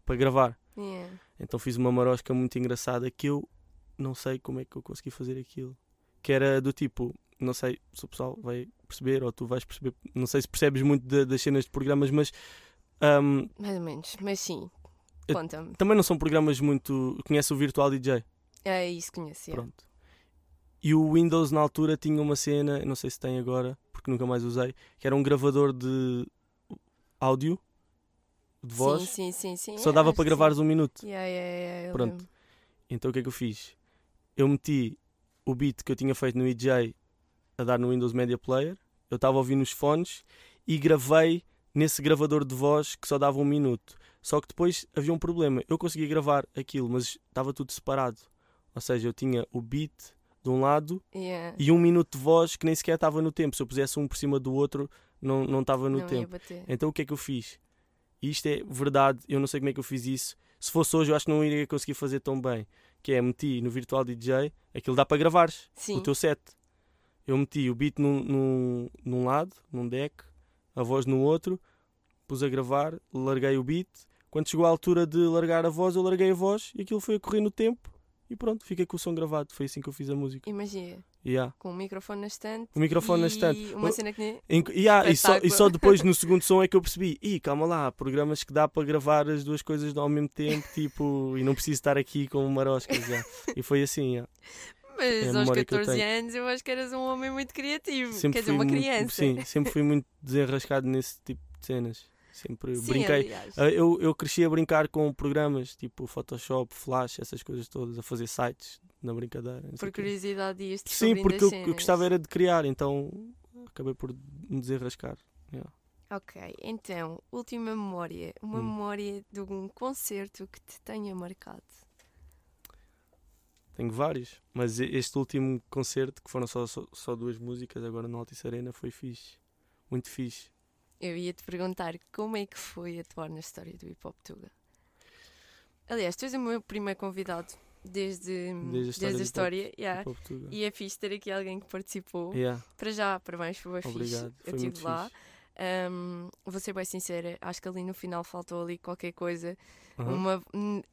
para gravar. Yeah. Então fiz uma marosca muito engraçada que eu não sei como é que eu consegui fazer aquilo. Que era do tipo, não sei se o pessoal vai perceber ou tu vais perceber, não sei se percebes muito da- das cenas de programas, mas ahm, Mais ou menos, mas sim. Conta-me. também não são programas muito. Conhece o Virtual DJ? É isso, conheci. Pronto. E o Windows na altura tinha uma cena, não sei se tem agora, porque nunca mais usei, que era um gravador de áudio, de voz, Sim, sim, sim, sim. só dava para gravares um minuto. Yeah, yeah, yeah, Pronto. lembro. Então o que é que eu fiz? Eu meti o beat que eu tinha feito no EJ a dar no Windows Media Player, eu estava a ouvir nos fones e gravei nesse gravador de voz que só dava um minuto. Só que depois havia um problema. Eu conseguia gravar aquilo, mas estava tudo separado. Ou seja, eu tinha o beat de um lado Yeah. e um minuto de voz que nem sequer estava no tempo. Se eu pusesse um por cima do outro, não não estava no não tempo. Então o que é que eu fiz? E isto é verdade, eu não sei como é que eu fiz isso. Se fosse hoje, eu acho que não iria conseguir fazer tão bem. Que é, meti no Virtual DJ, aquilo dá para gravares, Sim. o teu set. Eu meti o beat num, num, num lado, num deck, a voz no outro, pus a gravar, larguei o beat. Quando chegou à altura de largar a voz, eu larguei a voz e aquilo foi a correr no tempo e pronto, fica com o som gravado. Foi assim que eu fiz a música. Imagina, Yeah. com o microfone na estante. O microfone na estante. Uma cena que nem. Em- e, só, e só depois no segundo *laughs* som é que eu percebi, ih, calma lá, há programas que dá para gravar as duas coisas ao mesmo tempo, tipo, e não preciso estar aqui com maroscas já. E foi assim, já. Mas É aos memória que eu 14 tenho. anos eu acho que eras um homem muito criativo. Sempre Quer dizer, uma muito- criança. sim, sempre fui muito desenrascado nesse tipo de cenas. Sempre Sim, brinquei. aliás. Ah, Eu, eu cresci a brincar com programas tipo Photoshop, Flash, essas coisas todas, a fazer sites na brincadeira. Por o curiosidade ias Sim, porque eu, eu cenas. gostava era de criar, então acabei por me desenrascar. Ok, então, última memória. Uma Hum. memória de um concerto que te tenha marcado. Tenho vários, mas este último concerto, que foram só, só, só duas músicas, agora no Altice Arena, foi fixe. Muito fixe. Eu ia te perguntar como é que foi atuar na história do Hip Hop Tuga. Aliás, tu és o meu primeiro convidado desde, Desde a história hip hop. história. yeah. Hip Hop Tuga. E é fixe ter aqui alguém que participou. Yeah, Para já, parabéns, foi bem fixe. obrigado. Eu Foi estive muito lá. fixe. Um, vou ser bem sincera, acho que ali no final faltou ali qualquer coisa. Aham. Uma,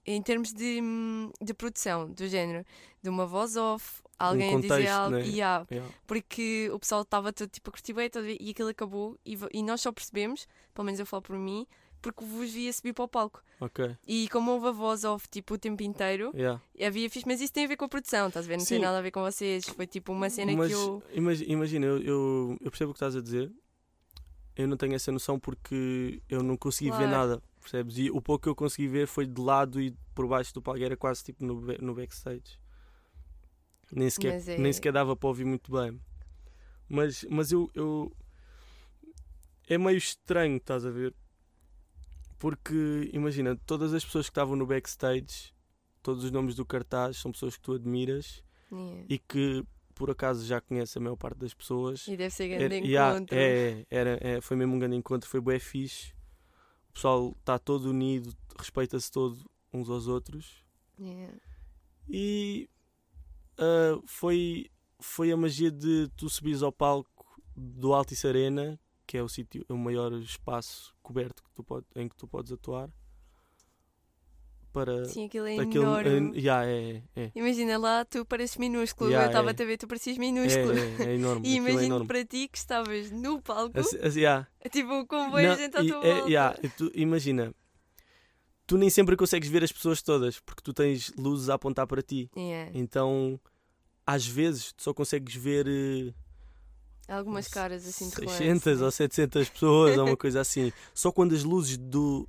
em termos de, hum, de produção, do género, de uma voz off, alguém a dizer contexto, algo. né? Yeah, Yeah. porque o pessoal estava todo tipo a curtir bem e aquilo acabou e, e nós só percebemos, pelo menos eu falo por mim, porque vos via subir para o palco. Ok. E como houve a voz off tipo o tempo inteiro, Yeah. havia fixe, mas isso tem a ver com a produção, estás a ver? Não tem Sim. nada a ver com vocês. Foi tipo uma cena Mas que eu. imagi- imagina, eu, eu, eu percebo o que estás a dizer. Eu não tenho essa noção porque eu não consegui ver Claro. nada, percebes? E o pouco que eu consegui ver foi de lado e por baixo do palco, era quase tipo no, no backstage. Nem sequer, é- nem sequer dava para ouvir muito bem. Mas, mas eu, eu. É meio estranho, estás a ver? Porque, imagina, todas as pessoas que estavam no backstage, todos os nomes do cartaz, são pessoas que tu admiras Yeah. e que por acaso já conhece a maior parte das pessoas. E deve ser Era- grande yeah, encontro. é, era, é, foi mesmo um grande encontro, foi bué fixe. O pessoal está todo unido, respeita-se todo uns aos outros. Yeah. E ah, foi, foi a magia de tu subires ao palco do Altice Arena, que é o sítio, o maior espaço coberto que tu pode, em que tu podes atuar. Para Sim, aquilo é aquele, enorme. eh, yeah, é, é, Imagina lá, tu pareces minúsculo. Yeah, eu estava é. a ver, tu parecias é, minúsculo. é, é enorme. *laughs* E é imagino para ti que estavas no palco, Assim- assim, yeah. tipo, com boa gente à tua é, volta. yeah, tu- imagina, tu nem sempre consegues ver as pessoas todas porque tu tens luzes a apontar para ti. Yeah. Então, às vezes, tu só consegues ver eh, Algumas caras assim de relance, 600 né? ou 700 pessoas ou uma *laughs* coisa assim. Só quando as luzes do,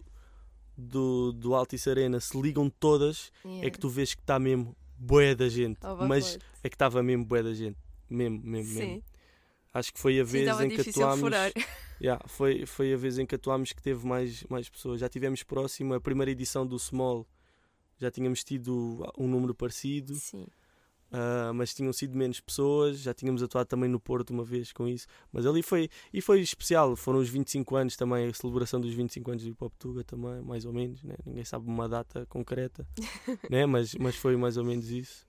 do, do Altice Arena se ligam todas Yeah. é que tu vês que está mesmo bué da gente. Ao Mas é que estava mesmo bué da gente. Mesmo, mesmo, mesmo. Sim, Acho que foi a sim, vez estava em que atuámos. furar. *laughs* Yeah, foi, foi a vez em que atuámos que teve mais, mais pessoas. Já tivemos próximo, a primeira edição do Small já tínhamos tido um número parecido, Sim. ah, mas tinham sido menos pessoas. Já tínhamos atuado também no Porto uma vez com isso. Mas ali foi, e foi especial. Foram os 25 anos também, a celebração dos 25 anos do Hip Hop Tuga também, mais ou menos. Né? Ninguém sabe uma data concreta, *laughs* né? mas, mas foi mais ou menos isso.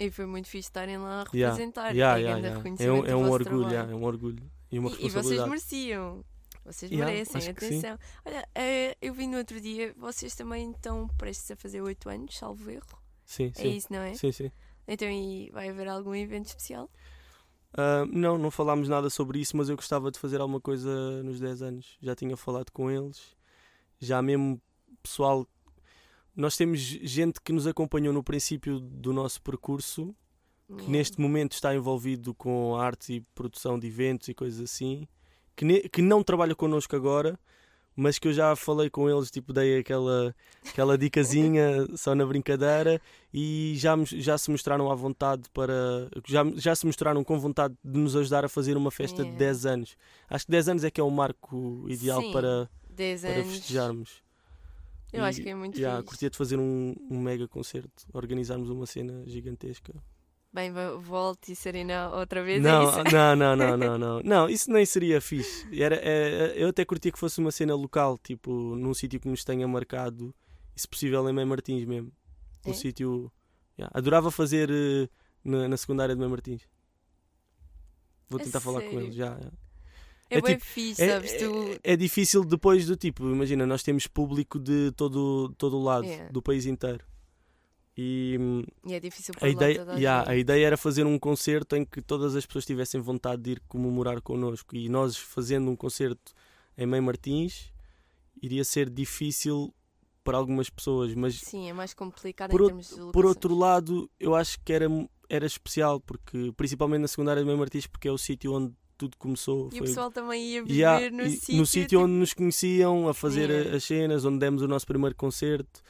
E foi muito fixe estarem lá a representar. Yeah, é yeah, yeah. É um, é do um orgulho, é um orgulho e uma E, e vocês responsabilidade. mereciam. Vocês Yeah, merecem, atenção. Olha, eh, eu vi no outro dia, vocês também estão prestes a fazer 8 anos, salvo erro. Sim, É sim. isso, não é? Sim, sim. Então, e vai haver algum evento especial? Ah, não, não falámos nada sobre isso, mas eu gostava de fazer alguma coisa nos 10 anos. Já tinha falado com eles, já mesmo pessoal. Nós temos gente que nos acompanhou no princípio do nosso percurso, que neste momento está envolvido com arte e produção de eventos e coisas assim, que, ne- que não trabalha connosco agora, mas que eu já falei com eles, tipo, dei aquela, aquela dicasinha só na brincadeira e já, já se mostraram à vontade para. Já, já se mostraram com vontade de nos ajudar a fazer uma festa de Yeah. 10 anos. Acho que 10 anos é que é o marco ideal Sim, para, 10 para anos. festejarmos. Eu E, acho que é muito yeah, fixe. curtia de fazer um, um mega concerto, organizarmos uma cena gigantesca. Bem, vo- volte e Serena outra vez. Não, é não, não, não, *laughs* não, não. Não, isso nem seria fixe. Era, é, eu até curtia que fosse uma cena local, tipo, num sítio que nos tenha marcado, e se possível em Mãe Martins mesmo. Um É? sítio. yeah, Adorava fazer eh, na, na secundária de Mãe Martins. Vou tentar falar com sério? eles já. já. É, é bem tipo- fixe, É, sabes? Tu... é- é difícil depois do tipo, imagina, nós temos público de todo, todo o lado, Yeah. do país inteiro. E E é difícil a pôr lá ideia, a yeah, a ideia era fazer um concerto em que todas as pessoas tivessem vontade de ir comemorar connosco. E nós fazendo um concerto em Mãe Martins iria ser difícil para algumas pessoas, mas Sim, é mais complicado por, em termos de por outro lado, eu acho que era, era especial, porque principalmente na secundária de Mãe Martins, porque é o sítio onde tudo começou. E o Foi- pessoal também ia viver Yeah, no sítio. no sítio tipo, onde nos conheciam, a fazer Yeah. a- as cenas, onde demos o nosso primeiro concerto.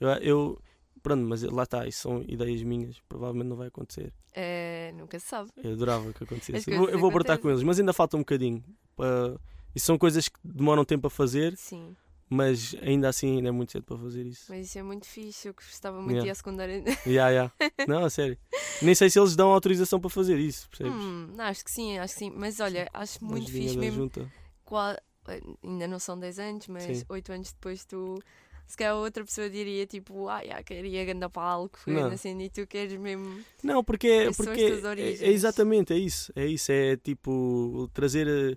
Eu, eu- pronto, mas lá está, isso são ideias minhas, provavelmente não vai acontecer. eh, nunca se sabe. Eu adorava que acontecesse. Eu vou, eu vou apertar com eles, mas ainda falta um bocadinho. para- Isso são coisas que demoram tempo a fazer, Sim, mas ainda assim ainda é muito cedo para fazer isso. mas isso é muito fixe. Eu gostava muito Yeah. de ir à secundária. *laughs* Yeah, yeah. Não, a sério. Nem sei se eles dão autorização para fazer isso, percebes? Hum, não, acho que sim, acho que sim. Mas olha, acho Uma muito fixe mesmo. junta. Qual... eh, Ainda não são 10 anos, mas Sim. 8 anos depois tu. Se calhar outra pessoa diria tipo, ah, já, queria algo, Não. assim, e tu queres mesmo. Não, porque, é, porque é- origens. é, exatamente, é isso. É isso, é tipo trazer. eh,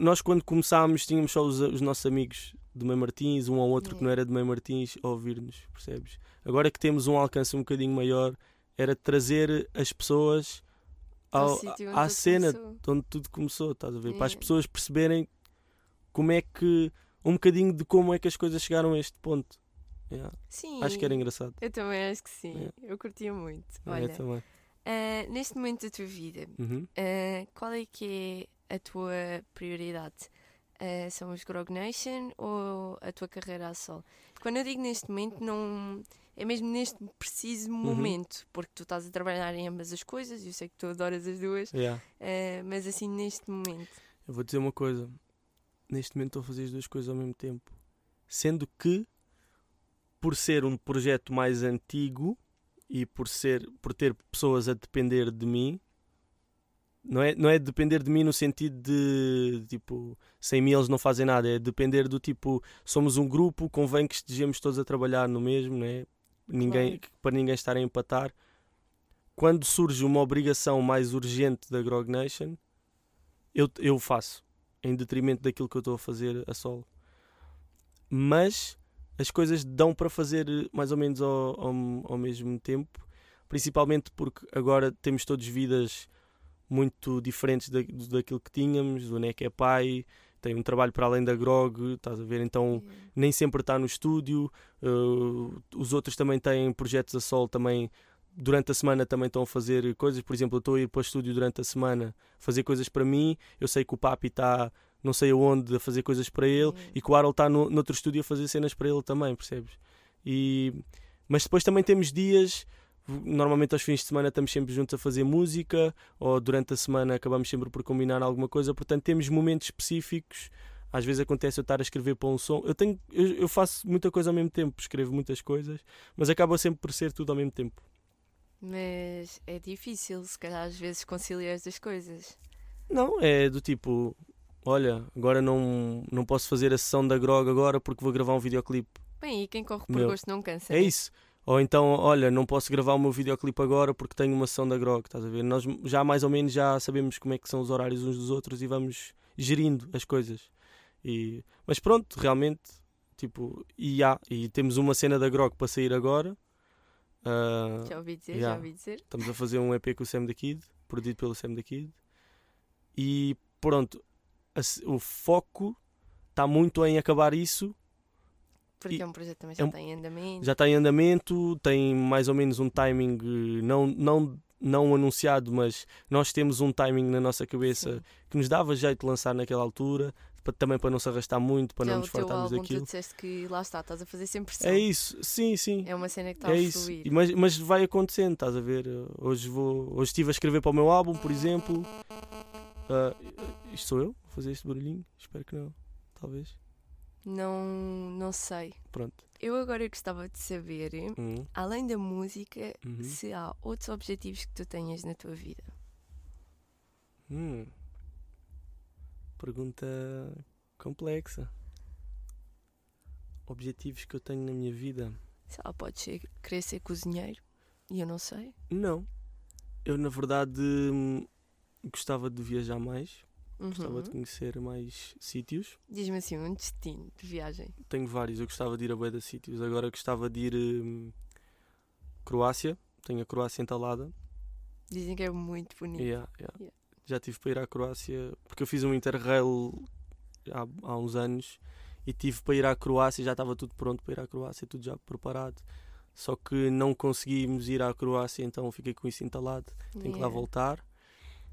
Nós quando começámos tínhamos só os, os nossos amigos de Mãe Martins, um ou outro que não era de Mãe Martins, a ouvir-nos, percebes? Agora que temos um alcance um bocadinho maior, era trazer as pessoas Ao ao- à cena começou. de onde tudo começou, estás a ver? Para as pessoas perceberem como é que. Um bocadinho de como é que as coisas chegaram a este ponto. Yeah. Sim. Acho que era engraçado. Eu também acho que sim. Yeah. Eu curtia muito. Olha, também. ah, neste momento da tua vida, Uhum. ah, qual é que é a tua prioridade? Ah, são os Grog Nation ou a tua carreira a sol? Quando eu digo neste momento, não é mesmo neste preciso Uhum. momento, porque tu estás a trabalhar em ambas as coisas e eu sei que tu adoras as duas, Yeah. ah, mas assim neste momento. Eu vou dizer uma coisa. Neste momento estou a fazer as duas coisas ao mesmo tempo. Sendo que, por ser um projeto mais antigo e por, ser, por ter pessoas a depender de mim, não é, não é depender de mim no sentido de tipo, sem mim eles não fazem nada, é depender do tipo, somos um grupo, convém que estejamos todos a trabalhar no mesmo, não é? Ninguém, para ninguém estar a empatar. Quando surge uma obrigação mais urgente da Grog Nation, eu, eu faço, em detrimento daquilo que eu estou a fazer a solo. Mas as coisas dão para fazer eh, mais ou menos ao, ao, ao mesmo tempo, principalmente porque agora temos todos vidas muito diferentes da, daquilo que tínhamos. O Neco é pai, tem um trabalho para além da Grog, estás a ver? Então nem sempre está no estúdio. uh, os outros também têm projetos a solo também. Durante a semana também estão a fazer coisas. Por exemplo, eu estou a ir para o estúdio durante a semana fazer coisas para mim. Eu sei que o Papi está não sei aonde a fazer coisas para ele Yeah. e que o Arol está no, noutro estúdio a fazer cenas para ele também, percebes? E, mas depois também temos dias. Normalmente aos fins de semana estamos sempre juntos a fazer música ou durante a semana acabamos sempre por combinar alguma coisa. Portanto, temos momentos específicos às vezes acontece eu estar a escrever para um som. Eu, tenho, eu, eu faço muita coisa ao mesmo tempo, escrevo muitas coisas, mas acaba sempre por ser tudo ao mesmo tempo. Mas é difícil, se calhar, às vezes conciliar estas coisas. Não, é do tipo, olha, agora não, não posso fazer a sessão da Grog agora porque vou gravar um videoclipe. Bem, e quem corre por Meu, gosto não cansa. É né? isso. Ou então, olha, não posso gravar o meu videoclipe agora porque tenho uma sessão da Grog, estás a ver? Nós já mais ou menos já sabemos como é que são os horários uns dos outros e vamos gerindo as coisas. E, mas pronto, realmente, tipo, e há, e temos uma cena da Grog para sair agora. Ah, Já ouvi dizer, Yeah. já ouvi dizer. Estamos a fazer um EP com o Sam da Kid, produzido pelo Sam da Kid. E pronto, a o foco está muito em acabar isso. Porque E- é um projeto que também é já um- está em andamento. Já está em andamento, tem mais ou menos um timing eh, não, não, não anunciado, mas nós temos um timing na nossa cabeça Sim. que nos dava jeito de lançar naquela altura, pa- também para não se arrastar muito, para Já não o nos fartarmos álbum, tu daquilo. disseste que lá está, estás a fazer sempre pressão. É isso, sim, sim. É uma cena que está É a isso, fluir. Mas, mas vai acontecendo, estás a ver? Hoje, vou, hoje estive a escrever para o meu álbum, por exemplo. Uh, isto sou eu? Vou fazer este barulhinho? Espero que não. Talvez. Não, não sei. Pronto. Eu agora gostava de saber, Hum, além da música, uhum. se há outros objetivos que tu tenhas na tua vida. Hum. Pergunta complexa. Objetivos que eu tenho na minha vida? Sei lá, pode ser querer ser cozinheiro e eu não sei. Não. Eu, na verdade, gostava de viajar mais. Gostava de Uhum. conhecer mais sítios. Diz-me assim, um destino de viagem. Tenho vários. Eu gostava de ir a bué de sítios. Agora gostava de ir hum, Croácia. Tenho a Croácia entalada. Dizem que é muito bonito. Yeah, yeah. Yeah. Já tive para ir à Croácia porque eu fiz um interrail há, há uns anos e tive para ir à Croácia. Já estava tudo pronto para ir à Croácia, tudo já preparado. Só que não conseguimos ir à Croácia, então fiquei com isso entalado. Tenho que lá Yeah. voltar.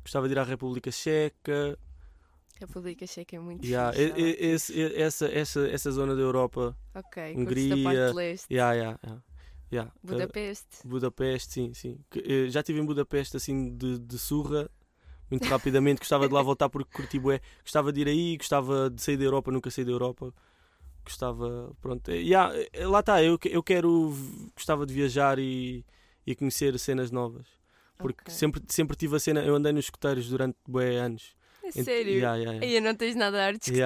Gostava de ir à República Checa. República Checa é muito Yeah, esse- essa, essa, essa zona da Europa. Ok, Hungria, da leste. Yeah, yeah, yeah. Yeah. Uh, Budapeste. Budapeste, sim, sim. Que, eh, já estive em Budapeste assim de, de surra, muito rapidamente. Gostava de lá voltar porque curti bué. Gostava de ir aí, gostava de sair da Europa, nunca saí da Europa. Gostava, pronto. Yeah, eh, lá está, eu, eu quero, gostava de viajar e, e conhecer cenas novas. Porque Ok. sempre, sempre tive a cena, eu andei nos escuteiros durante bué anos. É Ent- sério? Yeah, yeah, yeah. Aí não tens nada de arte de.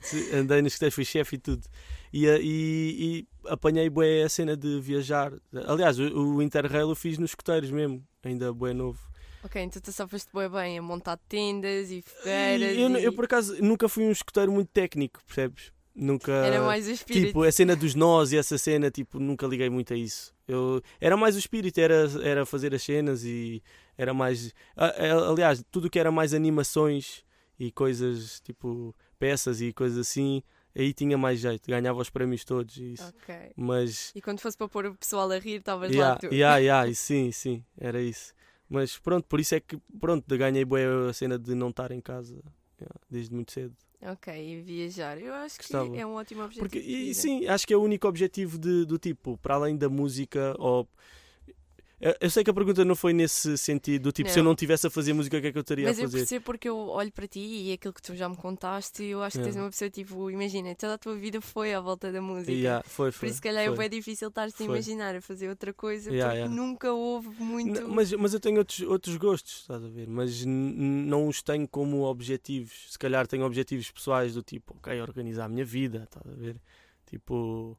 Se- Andei nos escuteiros, fui chefe e tudo. E, eh, e, e apanhei bué a cena de viajar. Aliás, o, o Interrail eu fiz nos escuteiros mesmo, ainda bué novo. Ok, então tu só foste bem a montar tendas e fogueiras. E eu, e... eu, por acaso nunca fui um escuteiro muito técnico, percebes? Nunca. Era mais o espírito. Tipo, a cena dos nós e essa cena, tipo, nunca liguei muito a isso. Eu, era mais o espírito, era, era fazer as cenas e era mais. Aliás, tudo que era mais animações e coisas, tipo, peças e coisas assim, aí tinha mais jeito, ganhava os prémios todos e isso. Ok. Mas. E quando fosse para pôr o pessoal a rir, estavas Yeah, lá tu. yeah, yeah, *laughs* e sim, sim, era isso. Mas pronto, por isso é que pronto, ganhei bué a cena de não estar em casa yeah, desde muito cedo. Ok, e viajar. Eu acho que Gostava. é um ótimo objetivo. Porque, e sim, acho que é o único objetivo de- do tipo, para além da música, ou. Eu- Eu sei que a pergunta não foi nesse sentido, do tipo, se eu Não. não tivesse a fazer música, o que é que eu estaria Mas a eu fazer? percebo porque eu olho para ti e aquilo que tu já me contaste, eu acho que tens Yeah. uma pessoa tipo, imagina, toda a tua vida foi à volta da música. Yeah, foi, Por foi, isso, se calhar, foi. é difícil estar-se a imaginar a fazer outra coisa Yeah, porque yeah. nunca houve muito. N- Mas, mas eu tenho outros, outros gostos, estás a ver? Mas não os tenho como objetivos. Se calhar tenho objetivos pessoais do tipo, ok, organizar a minha vida, estás a ver? Tipo,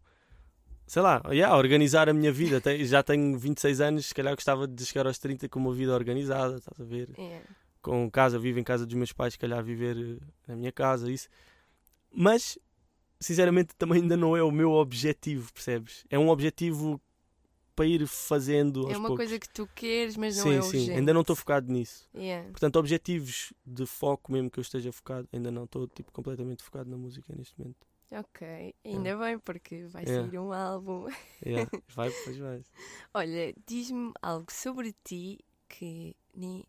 sei lá, yeah, organizar a minha vida. Já tenho 26 anos, se calhar gostava de chegar aos 30 com uma vida organizada, estás a ver? É. Com casa, vivo em casa dos meus pais, se calhar viver eh, na minha casa, isso. Mas, sinceramente, também ainda não é o meu objetivo, percebes? É um objetivo para ir fazendo É uma poucos. coisa que tu queres, mas não sim, é sim, urgente. ainda não estou focado nisso. Yeah. Portanto, objetivos de foco, mesmo que eu esteja focado, ainda não estou tipo, completamente focado na música neste momento. Ok, ainda bem, porque vai Yeah. sair um álbum. Yeah, *laughs* vai, pois vai. Olha, diz-me algo sobre ti que ni-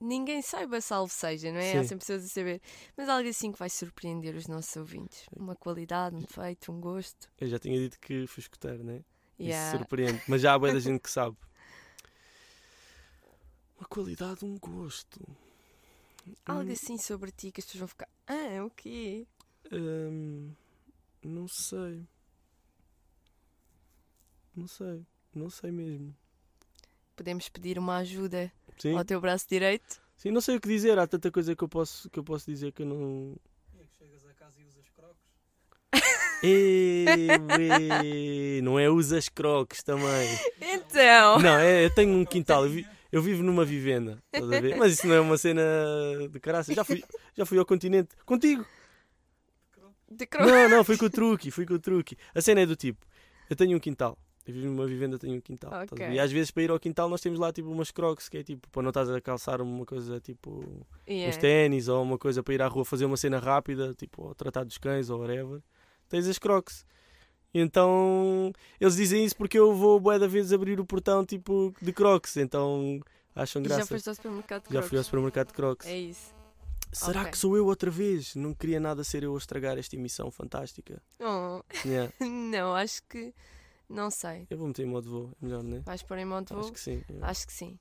ninguém saiba, salvo seja, não é? Há Sim. sempre pessoas a saber. Mas algo assim que vai surpreender os nossos ouvintes. Uma qualidade, um defeito, um gosto. Eu já tinha dito que fui escutar, né? Yeah. Isso surpreende. Mas já há boa da *laughs* gente que sabe. Uma qualidade, um gosto. Algo Hum, assim sobre ti que as pessoas vão ficar. Ah, o quê? hum, não sei. Não sei. Não sei mesmo. Podemos pedir uma ajuda Sim, ao teu braço direito? sim não sei o que dizer. Há tanta coisa que eu posso, que eu posso dizer que eu não. chegas a casa e usas crocs. *laughs* Ei, não é usas croques também. Então! Não, é, eu tenho um quintal. Eu, vi- eu vivo numa vivenda. Mas isso não é uma cena de caraça. Já fui, já fui ao continente. Contigo. De cro... Não, não, fui com o truque. Fui com o truque. A cena é do tipo: eu tenho um quintal. Eu vivo numa vivenda, tenho um quintal. estás a ver? Ok. E às vezes para ir ao quintal nós temos lá tipo umas crocs, que é tipo, para não estás a calçar uma coisa tipo uns Yeah. ténis ou uma coisa para ir à rua fazer uma cena rápida, tipo ou tratar dos cães ou whatever, tens as crocs. Então eles dizem isso porque eu vou bué da vezes abrir o portão tipo de crocs, então acham E já graça. foste ao supermercado de Já fui ao Crocs? supermercado de crocs. É isso. Será ok. que sou eu outra vez? Não queria nada ser eu a estragar esta emissão fantástica. Oh, Yeah. *laughs* não, acho que. Não sei. Eu vou meter em modo voo, é melhor, não é? Vais pôr em modo voo? Acho que sim. yeah. Acho que sim.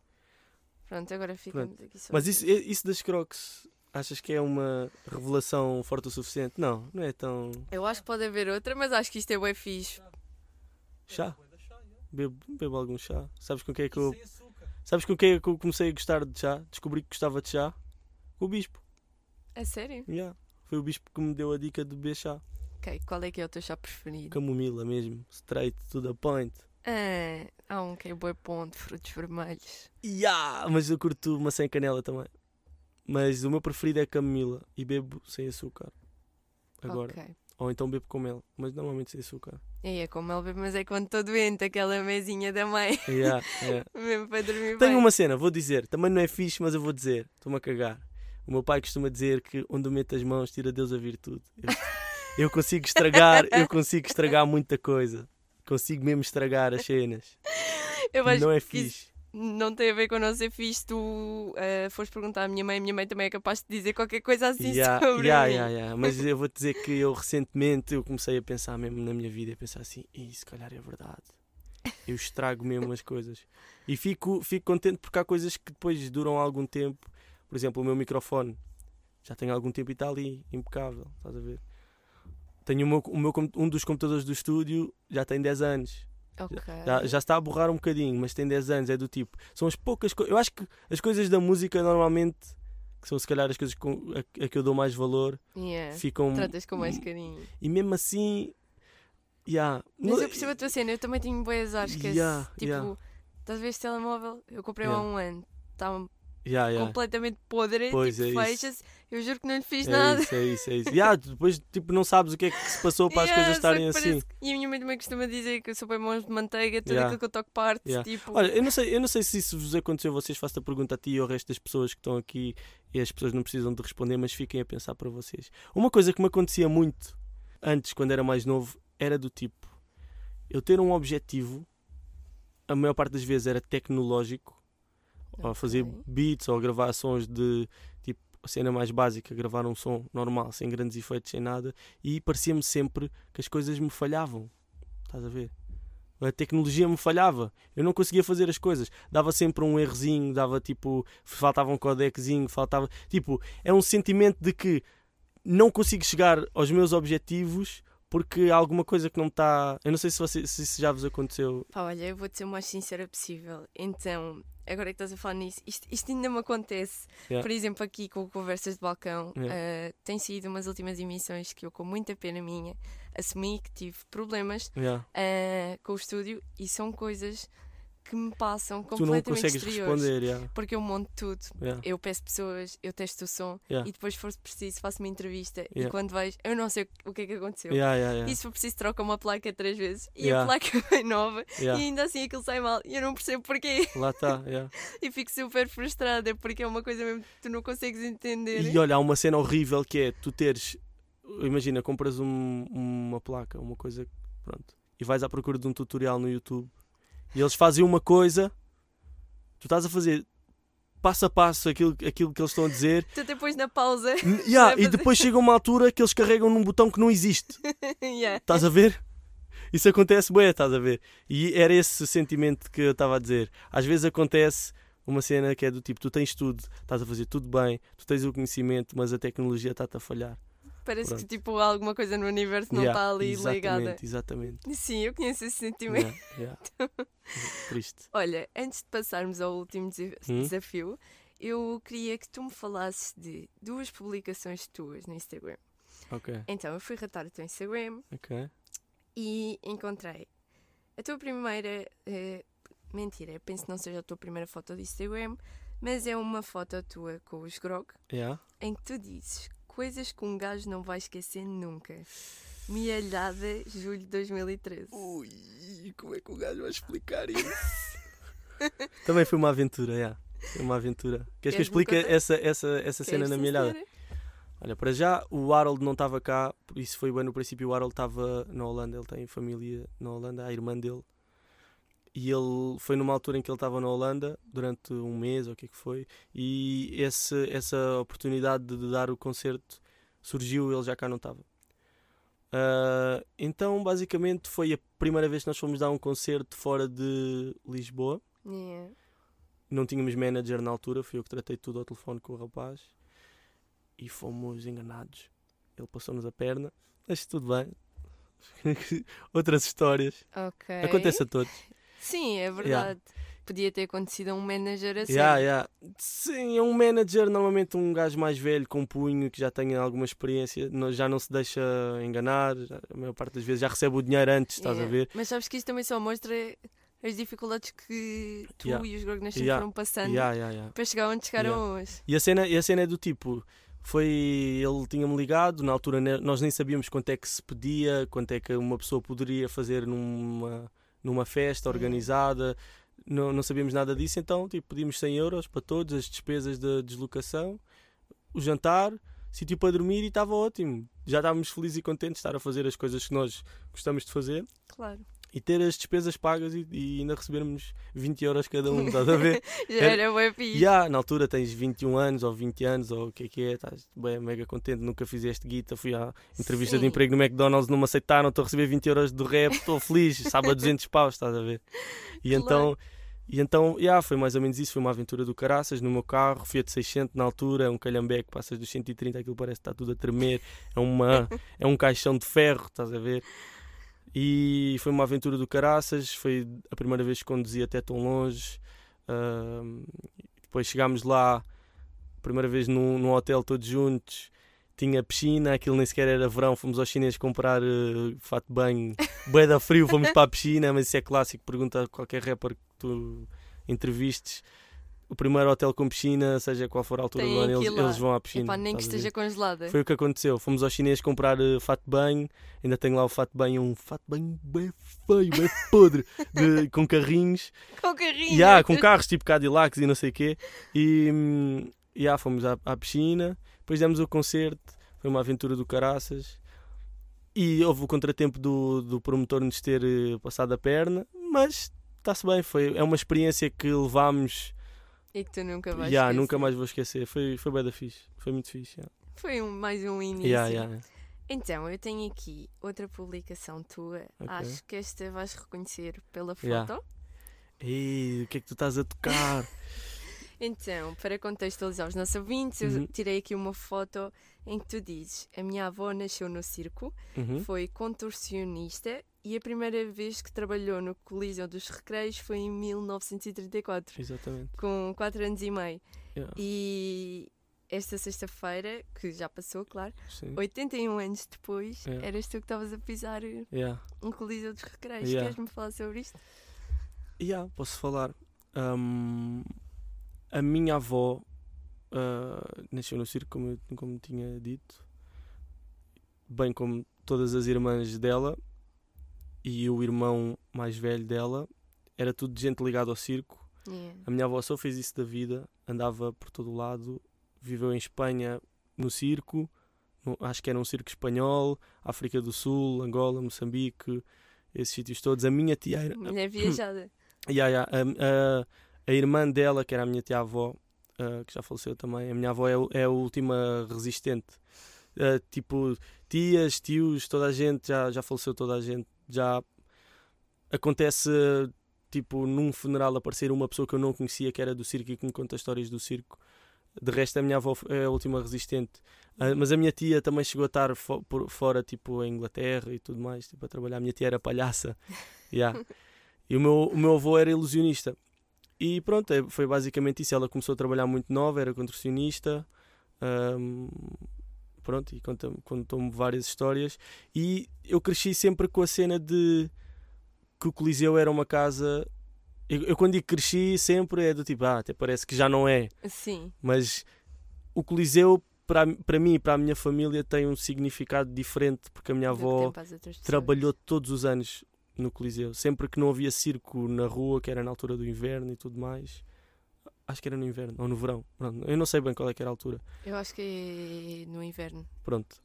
Pronto, agora ficamos aqui só. Mas isso, isso das crocs, achas que é uma revelação forte o suficiente? Não, não é tão. Eu acho que pode haver outra, mas acho que isto é bem fixe. Chá? Bebo, bebo algum chá. Sabes com quem é que eu. Sabes com quem é que eu comecei a gostar de chá? Descobri que gostava de chá? Com o bispo. É sério? Yeah. Foi o bispo que me deu a dica de beber chá. Ok, qual é que é o teu chá preferido? Camomila mesmo. Straight to the point. Ah, há um que é boi ponto, frutos vermelhos. Yeah, mas eu curto uma sem canela também. Mas o meu preferido é camomila e bebo sem açúcar. Agora. Ok. Ou então bebo com mel, mas normalmente sem açúcar. E é ele bebe, mas é quando estou doente, aquela mesinha da mãe, Yeah, yeah. *laughs* mesmo para dormir Tenho bem. uma cena, vou dizer, também não é fixe, mas eu vou dizer, estou-me a cagar. O meu pai costuma dizer que onde meto as mãos tira Deus a virtude. Eu, eu consigo estragar, eu consigo estragar muita coisa. Consigo mesmo estragar as cenas. Não é fixe. não tem a ver com não ser fixe. Tu eh, foste perguntar à minha mãe, a minha mãe também é capaz de dizer qualquer coisa assim Yeah, *laughs* sobre yeah, mim. yeah, yeah. Mas eu vou dizer que eu recentemente eu comecei a pensar mesmo na minha vida, a pensar assim, "Ih, se calhar é verdade. Eu estrago mesmo as coisas. E fico, fico contente porque há coisas que depois duram algum tempo. Por exemplo, o meu microfone já tem algum tempo e está ali, impecável, estás a ver? Tenho o meu, o meu um dos computadores do estúdio, já tem 10 anos. Ok. Já, já está a borrar um bocadinho, mas tem 10 anos, é do tipo. São as poucas coisas. Eu acho que as coisas da música normalmente, que são se calhar as coisas com, a, a que eu dou mais valor, Yeah. ficam. Tratas com mais carinho. E mesmo assim. Yeah, Mas eu percebo a tua cena, eu também tenho boas ares que Yeah, tipo, yeah. estás a ver este telemóvel? Eu comprei há Yeah. um ano, está yeah, yeah. completamente podre, Pois, tipo, é fecha-se, eu juro que não lhe fiz É nada. isso, é isso, é isso. Yeah, depois tipo, não sabes o que é que se passou para as Yeah, coisas só que estarem assim. que- E a minha mãe também costuma dizer que eu sou bem mãos de manteiga, tudo Yeah. aquilo que eu toco parte, tipo. Olha, eu não, sei, eu não sei se isso vos aconteceu, vocês faço a pergunta a ti e ao resto das pessoas que estão aqui e as pessoas não precisam de responder, mas fiquem a pensar para vocês. Uma coisa que me acontecia muito antes, quando era mais novo, era do tipo: eu ter um objetivo, a maior parte das vezes era tecnológico, ou a fazer beats ou a gravar sons de tipo cena mais básica, gravar um som normal, sem grandes efeitos, sem nada, e parecia-me sempre que as coisas me falhavam. Estás a ver? A tecnologia me falhava. Eu não conseguia fazer as coisas. Dava sempre um errozinho, dava tipo. Faltava um codeczinho, faltava. Tipo, é um sentimento de que não consigo chegar aos meus objetivos porque há alguma coisa que não está. Eu não sei se, você, se isso já vos aconteceu. Pá, olha, eu vou-te ser o mais sincera possível. Então, agora que estás a falar nisso, isto, isto ainda me acontece. Yeah. Por exemplo, aqui com Conversas de Balcão, Yeah. eh, tem sido umas últimas emissões que eu, com muita pena minha, assumi que tive problemas Yeah. eh, com o estúdio e são coisas que me passam Tu não completamente consegues exteriores. responder. Yeah. Porque eu monto tudo, Yeah. eu peço pessoas, eu testo o som Yeah. e depois, se for preciso, faço uma entrevista e quando vejo, eu não sei o que é que aconteceu. E se for preciso, troca uma placa três vezes e a placa vem *laughs* nova e ainda assim aquilo sai mal e eu não percebo porquê. Lá está. *laughs* E fico super frustrada porque é uma coisa mesmo que tu não consegues entender. E olha, há uma cena horrível que é tu teres. Imagina, compras um- uma placa, uma coisa. Pronto. E vais à procura de um tutorial no YouTube e eles fazem uma coisa, tu estás a fazer passo a passo aquilo, aquilo que eles estão a dizer. Tu depois na pausa. *laughs* Yeah, e depois chega uma altura que eles carregam num botão que não existe. *laughs* yeah. Estás a ver? Isso acontece, bué, estás a ver? E era esse sentimento que eu estava a dizer. Às vezes acontece uma cena que é do tipo, tu tens tudo, estás a fazer tudo bem, tu tens o conhecimento, mas a tecnologia está-te a falhar. Parece Pronto. que tipo alguma coisa no universo não Yeah, está ali exatamente, ligada. Exatamente. Sim, eu conheço esse sentimento. Yeah, yeah. *laughs* Triste. Olha, antes de passarmos ao último Hum? desafio, eu queria que tu me falasses de duas publicações tuas no Instagram. Ok, Então, eu fui ratar o teu Instagram ok. e encontrei a tua primeira. eh, mentira, penso que não seja a tua primeira foto do Instagram, mas é uma foto tua com os grog Yeah. em que tu dizes coisas que um gajo não vai esquecer nunca. Mialhada, julho de 2013. Ui, como é que o gajo vai explicar *laughs* isso? Também foi uma aventura, já. Foi uma aventura. Queres que eu explique essa, essa, essa cena Queres, na senhora? Olha, para já o Harold não estava cá, por isso foi bem no princípio. O Harold estava na Holanda, ele tem família na Holanda, a irmã dele. E ele foi numa altura em que ele estava na Holanda, durante um mês ou o que é que foi, e esse, essa oportunidade de dar o concerto surgiu, ele já cá não estava. Ah, então, basicamente, foi a primeira vez que nós fomos dar um concerto fora de Lisboa Yeah. não tínhamos manager na altura, fui eu que tratei tudo ao telefone com o rapaz e fomos enganados. Ele passou-nos a perna, mas tudo bem. *laughs* Outras histórias. Ok. Acontece a todos. Sim, é verdade. Podia ter acontecido a um manager assim. Yeah, yeah. Sim, é um manager, normalmente um gajo mais velho, com punho, que já tenha alguma experiência, já não se deixa enganar, a maior parte das vezes já recebe o dinheiro antes, estás a Yeah. ver? Mas sabes que isto também só mostra as dificuldades que tu Yeah. e os Grognassi Yeah. foram passando Yeah, yeah, yeah. para chegar onde chegaram hoje. E a cena, e a cena é do tipo, foi ele tinha-me ligado, na altura nós nem sabíamos quanto é que se pedia, quanto é que uma pessoa poderia fazer numa, numa festa organizada, não, não sabíamos nada disso, então tipo, pedimos 100 euros para todos, as despesas da deslocação, o jantar, sítio para dormir e estava ótimo. Já estávamos felizes e contentes de estar a fazer as coisas que nós gostamos de fazer Claro. E ter as despesas pagas e, e ainda recebermos 20 euros cada um, estás a ver? *laughs* Já Era- era fixe. E há, na altura tens 21 anos ou 20 anos ou o que é que é, estás bem, mega contente, nunca fizeste guita, fui à entrevista de Sim. emprego no McDonald's, não me aceitaram, estou a receber 20 euros do rap, estou feliz, sabe a 200 paus, estás a ver? E Claro. então, e então yeah, foi mais ou menos isso, foi uma aventura do caraças no meu carro, Fiat 600 na altura, é um calhambeque, passas dos 130, aquilo parece que está tudo a tremer, é, uma, *laughs* é um caixão de ferro, estás a ver? E foi uma aventura do caraças, foi a primeira vez que conduzi até tão longe. ahm, depois chegámos lá, primeira vez num, num hotel todos juntos, tinha piscina, aquilo nem sequer era verão, fomos aos chineses comprar eh, fato de banho, *laughs* bué da frio, fomos para a piscina, mas isso é clássico, pergunta a qualquer rapper que tu entrevistes. O primeiro hotel com piscina, seja qual for a altura Tem do ano, eles, eles vão à piscina. Epá, nem que esteja congelada. Foi o que aconteceu. Fomos aos chineses comprar eh, fato de banho. Ainda tenho lá o fato de banho, um fato de banho bem feio, bem *laughs* podre, de- com carrinhos. Com carrinho. E há, com carros tipo Cadillacs e não sei o quê. E e há, fomos à, à piscina. Depois demos o concerto. Foi uma aventura do caraças. E houve o contratempo do, do promotor nos ter eh, passado a perna. Mas está-se bem. Foi, é uma experiência que levámos. E que tu nunca vais Yeah, esquecer. nunca mais vou esquecer. Foi, foi bem da fixe. Foi muito fixe. Yeah. Foi um, mais um início. Yeah, yeah. Então, eu tenho aqui outra publicação tua. Ok. Acho que esta vais reconhecer pela foto. Ei, o que é que tu estás a tocar? *laughs* Então, para contextualizar os nossos ouvintes, eu Uhum. tirei aqui uma foto em que tu dizes: A minha avó nasceu no circo, Uhum. foi contorcionista e a primeira vez que trabalhou no Coliseu dos Recreios foi em 1934, Exatamente. com 4 anos e meio. Yeah, E esta sexta-feira, que já passou, claro, sim. 81 anos depois, Yeah. eras tu que estavas a pisar Yeah. um Coliseu dos Recreios. Yeah. Queres-me falar sobre isto? Yeah, posso falar. Ahm, a minha avó ah, nasceu no circo, como, como tinha dito, bem como todas as irmãs dela e o irmão mais velho dela. Era tudo gente ligada ao circo. Yeah. A minha avó só fez isso da vida, andava por todo o lado, viveu em Espanha no circo, no- acho que era um circo espanhol, África do Sul, Angola, Moçambique, esses sítios todos. A minha tia era, Mulher viajada. *coughs* Ya, ya, a, a- a irmã dela, que era a minha tia-avó, ah, que já faleceu também, a minha avó é, é a última resistente. Ah, tipo, tias, tios, toda a gente, já, já faleceu toda a gente. Já acontece, tipo, num funeral aparecer uma pessoa que eu não conhecia, que era do circo e que me conta histórias do circo. De resto, a minha avó é a última resistente. Ah, mas a minha tia também chegou a estar fo- por fora, tipo, em Inglaterra e tudo mais, tipo, a trabalhar. A minha tia era palhaça. *laughs* Yeah. E o meu, o meu avô era ilusionista. E pronto, é- foi basicamente isso. Ela começou a trabalhar muito nova, era contorcionista. ahm, pronto, e contou-me várias histórias. E eu cresci sempre com a cena de que o Coliseu era uma casa. Eu, eu quando digo cresci, sempre é do tipo, ah, até parece que já não é. Sim. Mas o Coliseu, para para, mim e para a minha família tem um significado diferente, porque a minha avó trabalhou todos os anos no Coliseu. Sempre que não havia circo na rua, que era na altura do inverno e tudo mais. Acho que era no inverno, ou no verão. Pronto, eu não sei bem qual é que era a altura. Eu acho que é no inverno. Pronto.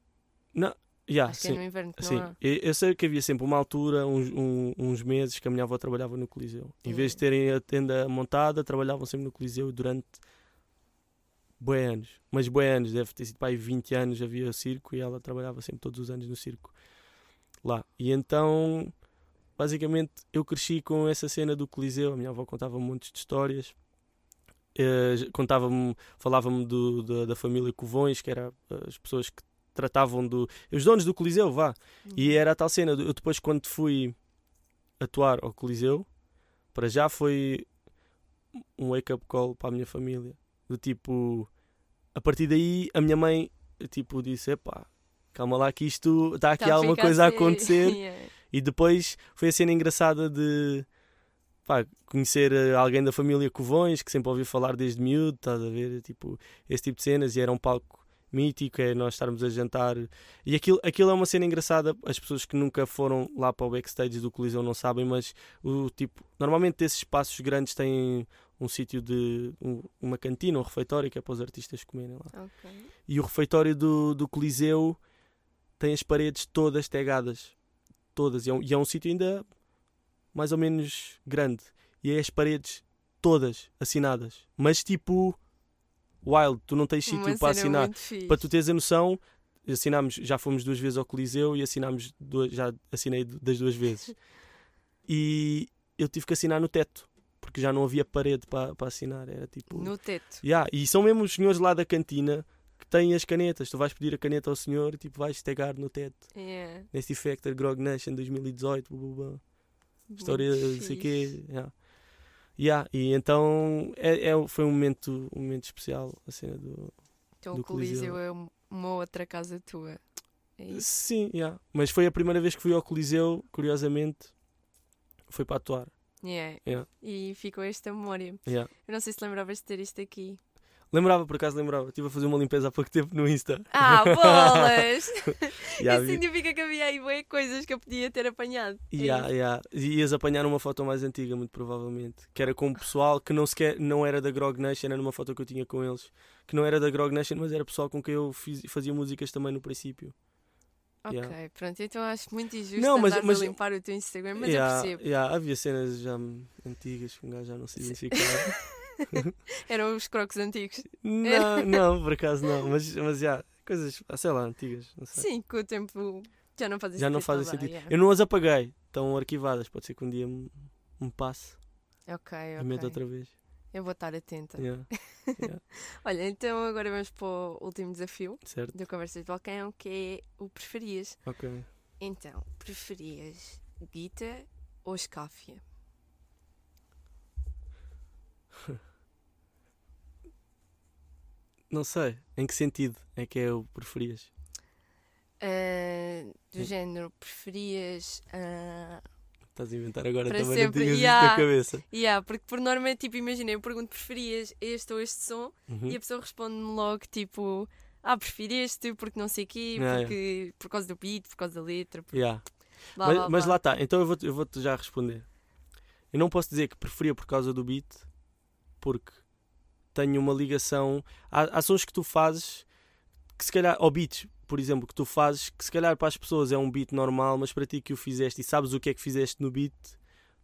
Não, yeah, acho que sim. é no inverno que Sim, eu, eu sei que havia sempre uma altura, uns, um- uns meses, que a minha avó trabalhava no Coliseu. Em vez de É. terem a tenda montada, trabalhavam sempre no Coliseu durante bué anos. Mas bué anos, deve ter sido para aí 20 anos havia circo e ela trabalhava sempre todos os anos no circo lá. E então, basicamente, eu cresci com essa cena do Coliseu. A minha avó contava montes de histórias. Eh, contava-me, falava-me da, da família Covões, que era eh, as pessoas que tratavam do. os donos do Coliseu, vá. E era a tal cena. Eu depois, quando fui atuar ao Coliseu, para já foi um wake-up call para a minha família. Do tipo, a partir daí, a minha mãe, tipo, disse: Epá, calma lá, que isto está aqui Tá alguma coisa a assim- acontecer. *laughs* Yeah. E depois foi a cena engraçada de pá, conhecer eh, alguém da família Covões, que sempre ouvi falar desde miúdo, estás a ver? Tipo, esse tipo de cenas, e era um palco mítico, é nós estarmos a jantar. E aquilo, aquilo é uma cena engraçada, as pessoas que nunca foram lá para o backstage do Coliseu não sabem, mas o tipo, normalmente esses espaços grandes têm um sítio de um- uma cantina, um refeitório que é para os artistas comerem lá. Ok. E o refeitório do, do Coliseu tem as paredes todas tegadas. Todas. E é um, e é um sítio ainda mais ou menos grande. E é as paredes todas assinadas. Mas tipo, wild, tu não tens sítio para assinar. Para tu teres a noção, assinámos, já fomos duas vezes ao Coliseu e assinámos duas, já assinei das duas vezes. *laughs* E eu tive que assinar no teto, porque já não havia parede para, para assinar. Era tipo. No teto. Yeah, e são mesmo os senhores lá da cantina que têm as canetas. Tu vais pedir a caneta ao senhor e tipo, vais tegar no teto. Yeah. Neste Factor Grog Nation 2018, blá, blá, blá. história, não sei o quê. Yeah. Yeah, e então é, é- foi um momento, um momento especial a cena do. Então do o Coliseu Coliseu. é um- uma outra casa tua. É? Sim, yeah. mas foi a primeira vez que fui ao Coliseu, curiosamente, foi para atuar. Yeah. Yeah. E ficou esta memória. Yeah. Eu não sei se lembravas de ter isto aqui. Lembrava, por acaso lembrava. Estive a fazer uma limpeza há pouco tempo no Insta. Ah, bolas! Yeah, *laughs* Isso significa que havia aí bué coisas que eu podia ter apanhado. É Yeah, yeah. E Ias apanhar uma foto mais antiga, muito provavelmente. Que era com o pessoal que não sequer não era da Grog Nation, era numa foto que eu tinha com eles. Que não era da Grog Nation, mas era pessoal com quem eu fiz, fazia músicas também no princípio. Ok, Yeah. pronto. Então acho muito injusto Não, mas- mas- a limpar o teu Instagram, mas Yeah, eu percebo. yeah, havia cenas já antigas que um gajo já não se identificava. *laughs* *laughs* Eram os crocos antigos. não, não, por acaso não. Mas, mas já, coisas, sei lá, antigas. Sei. Sim, com o tempo já não fazem já não sentido fazem sentido. yeah. Eu não as apaguei, estão arquivadas. Pode ser que um dia me, me passe Ok, a meta ok. outra vez. Eu vou estar atenta. *laughs* Yeah, Olha, então agora vamos para o último desafio certo? do Conversas de Balcão, que é o preferias. Ok. Então, preferias Guita ou Escáfia? *laughs* Não sei. Em que sentido é que é o preferias? Ah, do género, preferias. ah, Estás a inventar agora também, sempre, não tinhas yeah. isso na cabeça. yeah, porque por norma é tipo, imagina, eu pergunto preferias este ou este som Uhum. e a pessoa responde-me logo tipo. Ah, prefiro este porque não sei o quê, porque por causa do beat, por causa da letra, por Yeah. blá, mas, blá, mas blá. lá está, então eu vou-te eu vou já responder. Eu não posso dizer que preferia por causa do beat, porque tenho uma ligação. Há, há sons que tu fazes que se calhar, ou beats, por exemplo, que tu fazes, que se calhar para as pessoas é um beat normal, mas para ti que o fizeste e sabes o que é que fizeste no beat,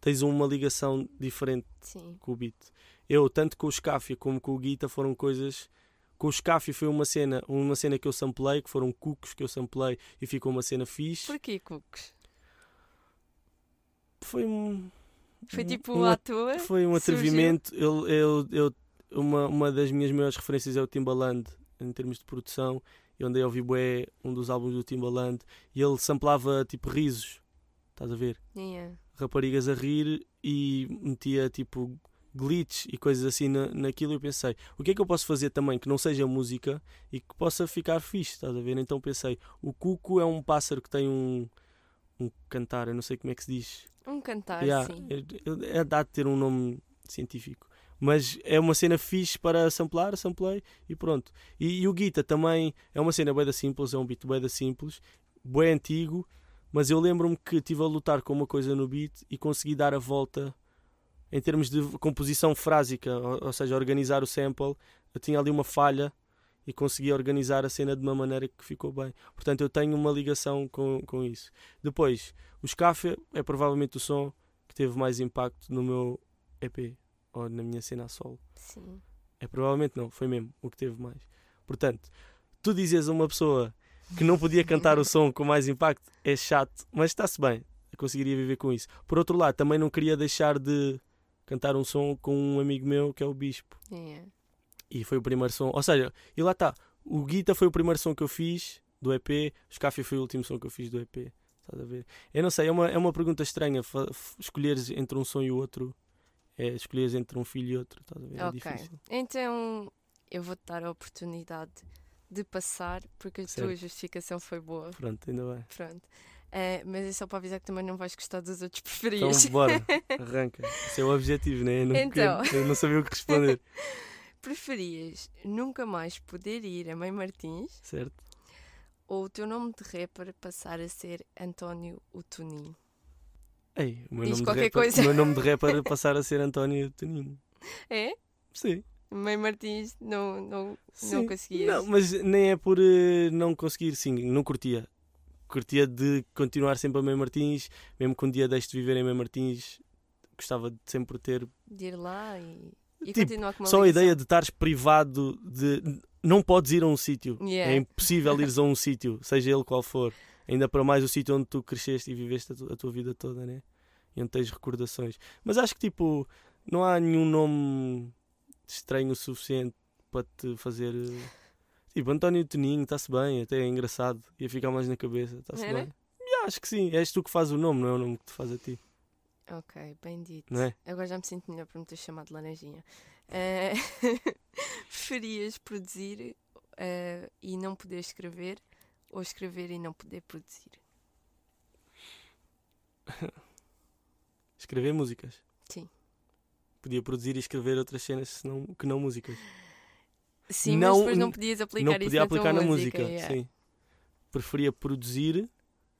tens uma ligação diferente Sim. com o beat. Eu, tanto com o Scafia como com o Guita, foram coisas. Com o Scafia foi uma cena, uma cena que eu samplei, que foram cucos que eu samplei e ficou uma cena fixe. Porquê, Cooks? Foi um. Foi tipo um à toa? Foi um Surgiu? atrevimento. Eu, eu, eu, uma, uma das minhas maiores referências é o Timbaland, em termos de produção. Eu andei a ouvir bué, um dos álbuns do Timbaland, e ele samplava tipo risos. Estás a ver? Yeah. Raparigas a rir e metia tipo glitch e coisas assim na, naquilo. Eu pensei, o que é que eu posso fazer também que não seja música e que possa ficar fixe? Estás a ver? Então pensei, o cuco é um pássaro que tem um, um cantar, eu não sei como é que se diz. Um cantar, Yeah, sim. é, é, é dá de ter um nome científico. Mas é uma cena fixe para samplar, samplei e pronto. E, e o Guita também é uma cena bué da simples, é um beat bué da simples, bué antigo, mas eu lembro-me que estive a lutar com uma coisa no beat e consegui dar a volta em termos de composição frásica, ou, ou seja, organizar o sample. Eu tinha ali uma falha e consegui organizar a cena de uma maneira que ficou bem. Portanto, eu tenho uma ligação com, com isso. Depois, o Scafé é provavelmente o som que teve mais impacto no meu EP ou na minha cena a solo. Sim. É provavelmente não, foi mesmo o que teve mais. Portanto, tu dizes a uma pessoa que não podia cantar o som com mais impacto é chato, mas está-se bem. Eu conseguiria viver com isso. Por outro lado, também não queria deixar de cantar um som com um amigo meu que é o Bispo. Yeah. E foi o primeiro som. Ou seja, e lá está. O Guita foi o primeiro som que eu fiz do EP. O Scafia foi o último som que eu fiz do EP. Estás a ver? Eu não sei, é uma, é uma pergunta estranha. Escolheres entre um som e o outro. É escolheres entre um filho e outro. Estás a ver? É difícil. Então eu vou-te dar a oportunidade de passar, porque a tua Certo. justificação foi boa. Pronto, ainda bem. Pronto. Eh, mas é só para avisar que também não vais gostar dos outros *laughs* Então preferidos. bora, *laughs* arranca. Esse é o objetivo, né? Eu não, Então. eu não sabia o que responder. *laughs* Preferias nunca mais poder ir a Mãe Martins Certo? ou o teu nome de rapper passar a ser António o Toninho? Ei, o meu, Diz nome de, qualquer rapper, coisa. o meu nome de *laughs* rapper passar a ser António Toninho. É? Sim. Mãe Martins não, não, Sim. não conseguias? Não, mas nem é por eh, não conseguir, sim, não curtia. Curtia de continuar sempre a Mãe Martins, mesmo que um dia deixe de viver em Mãe Martins, gostava de sempre ter. De ir lá e, e Tipo, continuar com uma Só a ideia de estares privado de. Não podes ir a um sítio. Yeah. É impossível ires a um sítio, seja ele qual for. Ainda para mais o sítio onde tu cresceste e viveste a, tu- a tua vida toda, né? E onde tens recordações. Mas acho que tipo, não há nenhum nome estranho o suficiente para te fazer. eh, Tipo, António Toninho, está-se bem, até é engraçado, ia ficar mais na cabeça, está-se bem. Yeah, acho que sim, és tu que fazes o nome, não é o nome que te faz a ti, Ok, bem dito. é? Agora já me sinto melhor por me ter chamado de laranjinha. Eh, *laughs* preferias produzir eh, e não poder escrever ou escrever e não poder produzir? *laughs* Escrever músicas. Sim. Podia produzir e escrever outras cenas senão, que não músicas. Sim, Não- mas depois não podias aplicar não isso podia na aplicar na música, yeah. sim. Preferia produzir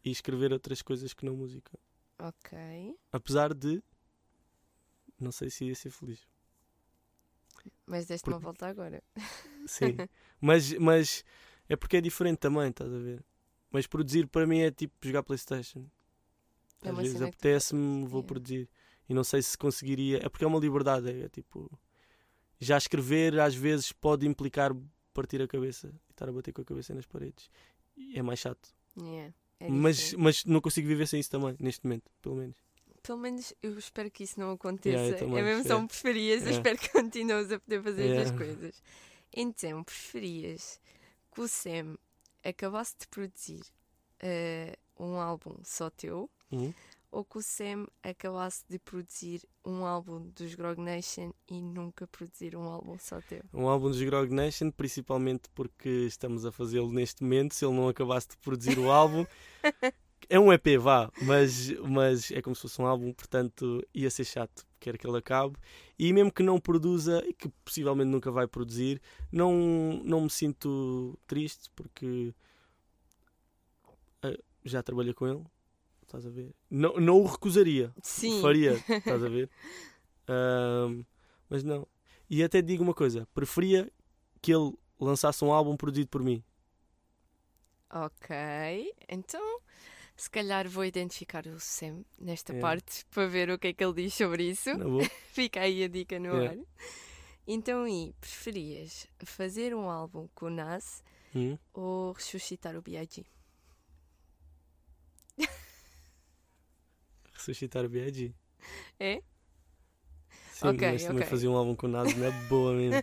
e escrever outras coisas que não música. Ok, Apesar de não sei se ia ser feliz. mas deste uma volta agora. Sim. *laughs* mas, mas é porque é diferente também, estás a ver? Mas produzir para mim é tipo jogar Playstation. É Às vezes apetece-me, vou yeah. produzir. E não sei se conseguiria. É porque é uma liberdade. É, tipo. Já escrever às vezes pode implicar partir a cabeça e estar a bater com a cabeça nas paredes. É mais chato. Yeah, é mas, mas não consigo viver sem isso também, neste momento, pelo menos. Pelo menos eu espero que isso não aconteça. Yeah, eu também, é mesmo só é. me preferias, eu É. espero que continues a poder fazer Yeah. estas coisas. Então, preferias que o Sam acabasse de produzir eh, um álbum só teu Uhum. ou que o Sam acabasse de produzir um álbum dos Grog Nation e nunca produzir um álbum só teu? Um álbum dos Grog Nation, principalmente porque estamos a fazê-lo neste momento. Se ele não acabasse de produzir o álbum, *laughs* é um EP, vá, mas, mas é como se fosse um álbum, portanto ia ser chato. Quero que ele acabe. E mesmo que não produza, e que possivelmente nunca vai produzir, não, não me sinto triste porque eh, já trabalhei com ele. Estás a ver? Não, não o recusaria. Sim. Faria, *laughs* estás a ver? Mas não. E até digo uma coisa: preferia que ele lançasse um álbum produzido por mim. Ok, então se calhar vou identificar o Sam nesta Yeah. parte *laughs* para ver o que é que ele diz sobre isso. *laughs* Fica aí a dica no Yeah. ar. Então, e preferias fazer um álbum com o Nas Hum. ou ressuscitar o B.I.G? *laughs* Ressuscitar o B.I.G. É? Sim, Ok, mas também ok. fazia um álbum com nada na boa mesmo.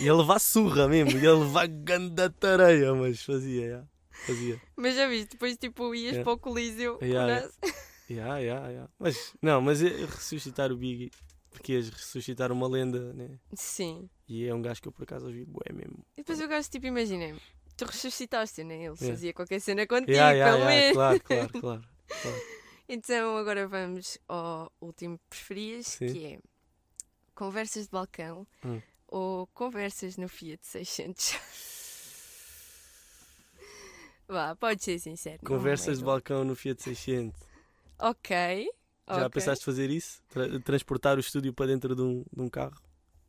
Ia levar surra mesmo, ia levar ganda tareia, mas fazia, yeah. Fazia. Mas já viste, depois tipo ias Yeah. para o Coliseu Yeah. *laughs* Yeah, yeah, yeah. Mas, não, mas é ressuscitar o Biggie, porque ias ressuscitar uma lenda, né? Sim. E é um gajo que eu por acaso ouvi, bué mesmo. E depois o gajo, tipo, imaginem, tu ressuscitaste, né? Ele Yeah. fazia qualquer cena contigo, Yeah, yeah, pelo menos. claro, claro, *laughs* claro. claro. Então agora vamos ao último preferias, Sim. que é conversas de balcão Hum. ou conversas no Fiat 600? *laughs* Vá, pode ser sincero. não Conversas de é? balcão no Fiat 600. Ok. Já ok. pensaste fazer isso? Tra- transportar o estúdio para dentro de um, de um carro?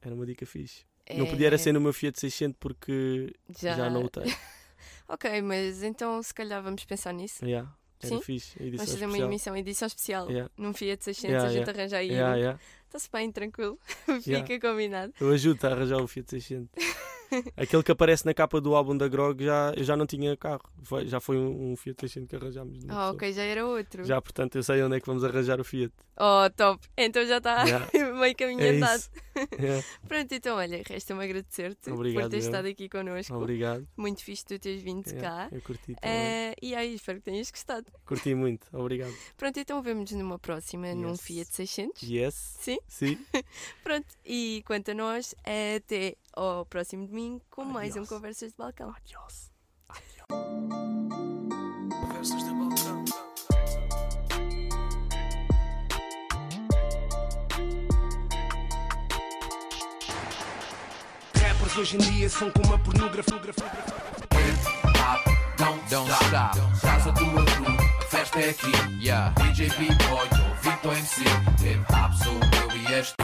Era uma dica fixe. Não podia era É, ser no meu Fiat 600 porque já... já, não o tenho. *laughs* Ok, mas então se calhar vamos pensar nisso. Yeah, era Sim? fixe. Vamos fazer uma especial. emissão, edição especial Yeah. num Fiat 600, Yeah, a gente yeah. arranja aí. Yeah. Está-se bem, tranquilo. *laughs* Yeah. Fica combinado. Eu ajudo a arranjar o Fiat 600. *laughs* Aquele que aparece na capa do álbum da Grog já, eu já não tinha carro. Foi- já foi um, um Fiat 600 que arranjámos. Ah, pessoa. ok, já era outro. Já, portanto, eu sei onde é que vamos arranjar o Fiat. Oh, top. Então já está Yeah. *laughs* meio caminho É andado. isso. Yeah. *laughs* Pronto, então olha, resta-me agradecer-te por teres eu. estado aqui connosco. Obrigado. Muito fixe tu teres vindo Yeah, cá. Eu curti também. Eh, e aí, espero que tenhas gostado. Curti muito. Obrigado. *laughs* Pronto, então vemos-nos numa próxima, num Yes. Fiat 600. Yes. Sim? Sim. *laughs* Pronto, e quanto a nós, até ao próximo domingo com mais um. Conversas de Balcão. Adiós. Conversas de balcão. Rappers hoje em dia são como a pornografia. Hop, don't, stop. Casa do crew, a festa é aqui. Yeah. DJ B-Boy, ou Victor MC. Hip hop sou eu e este.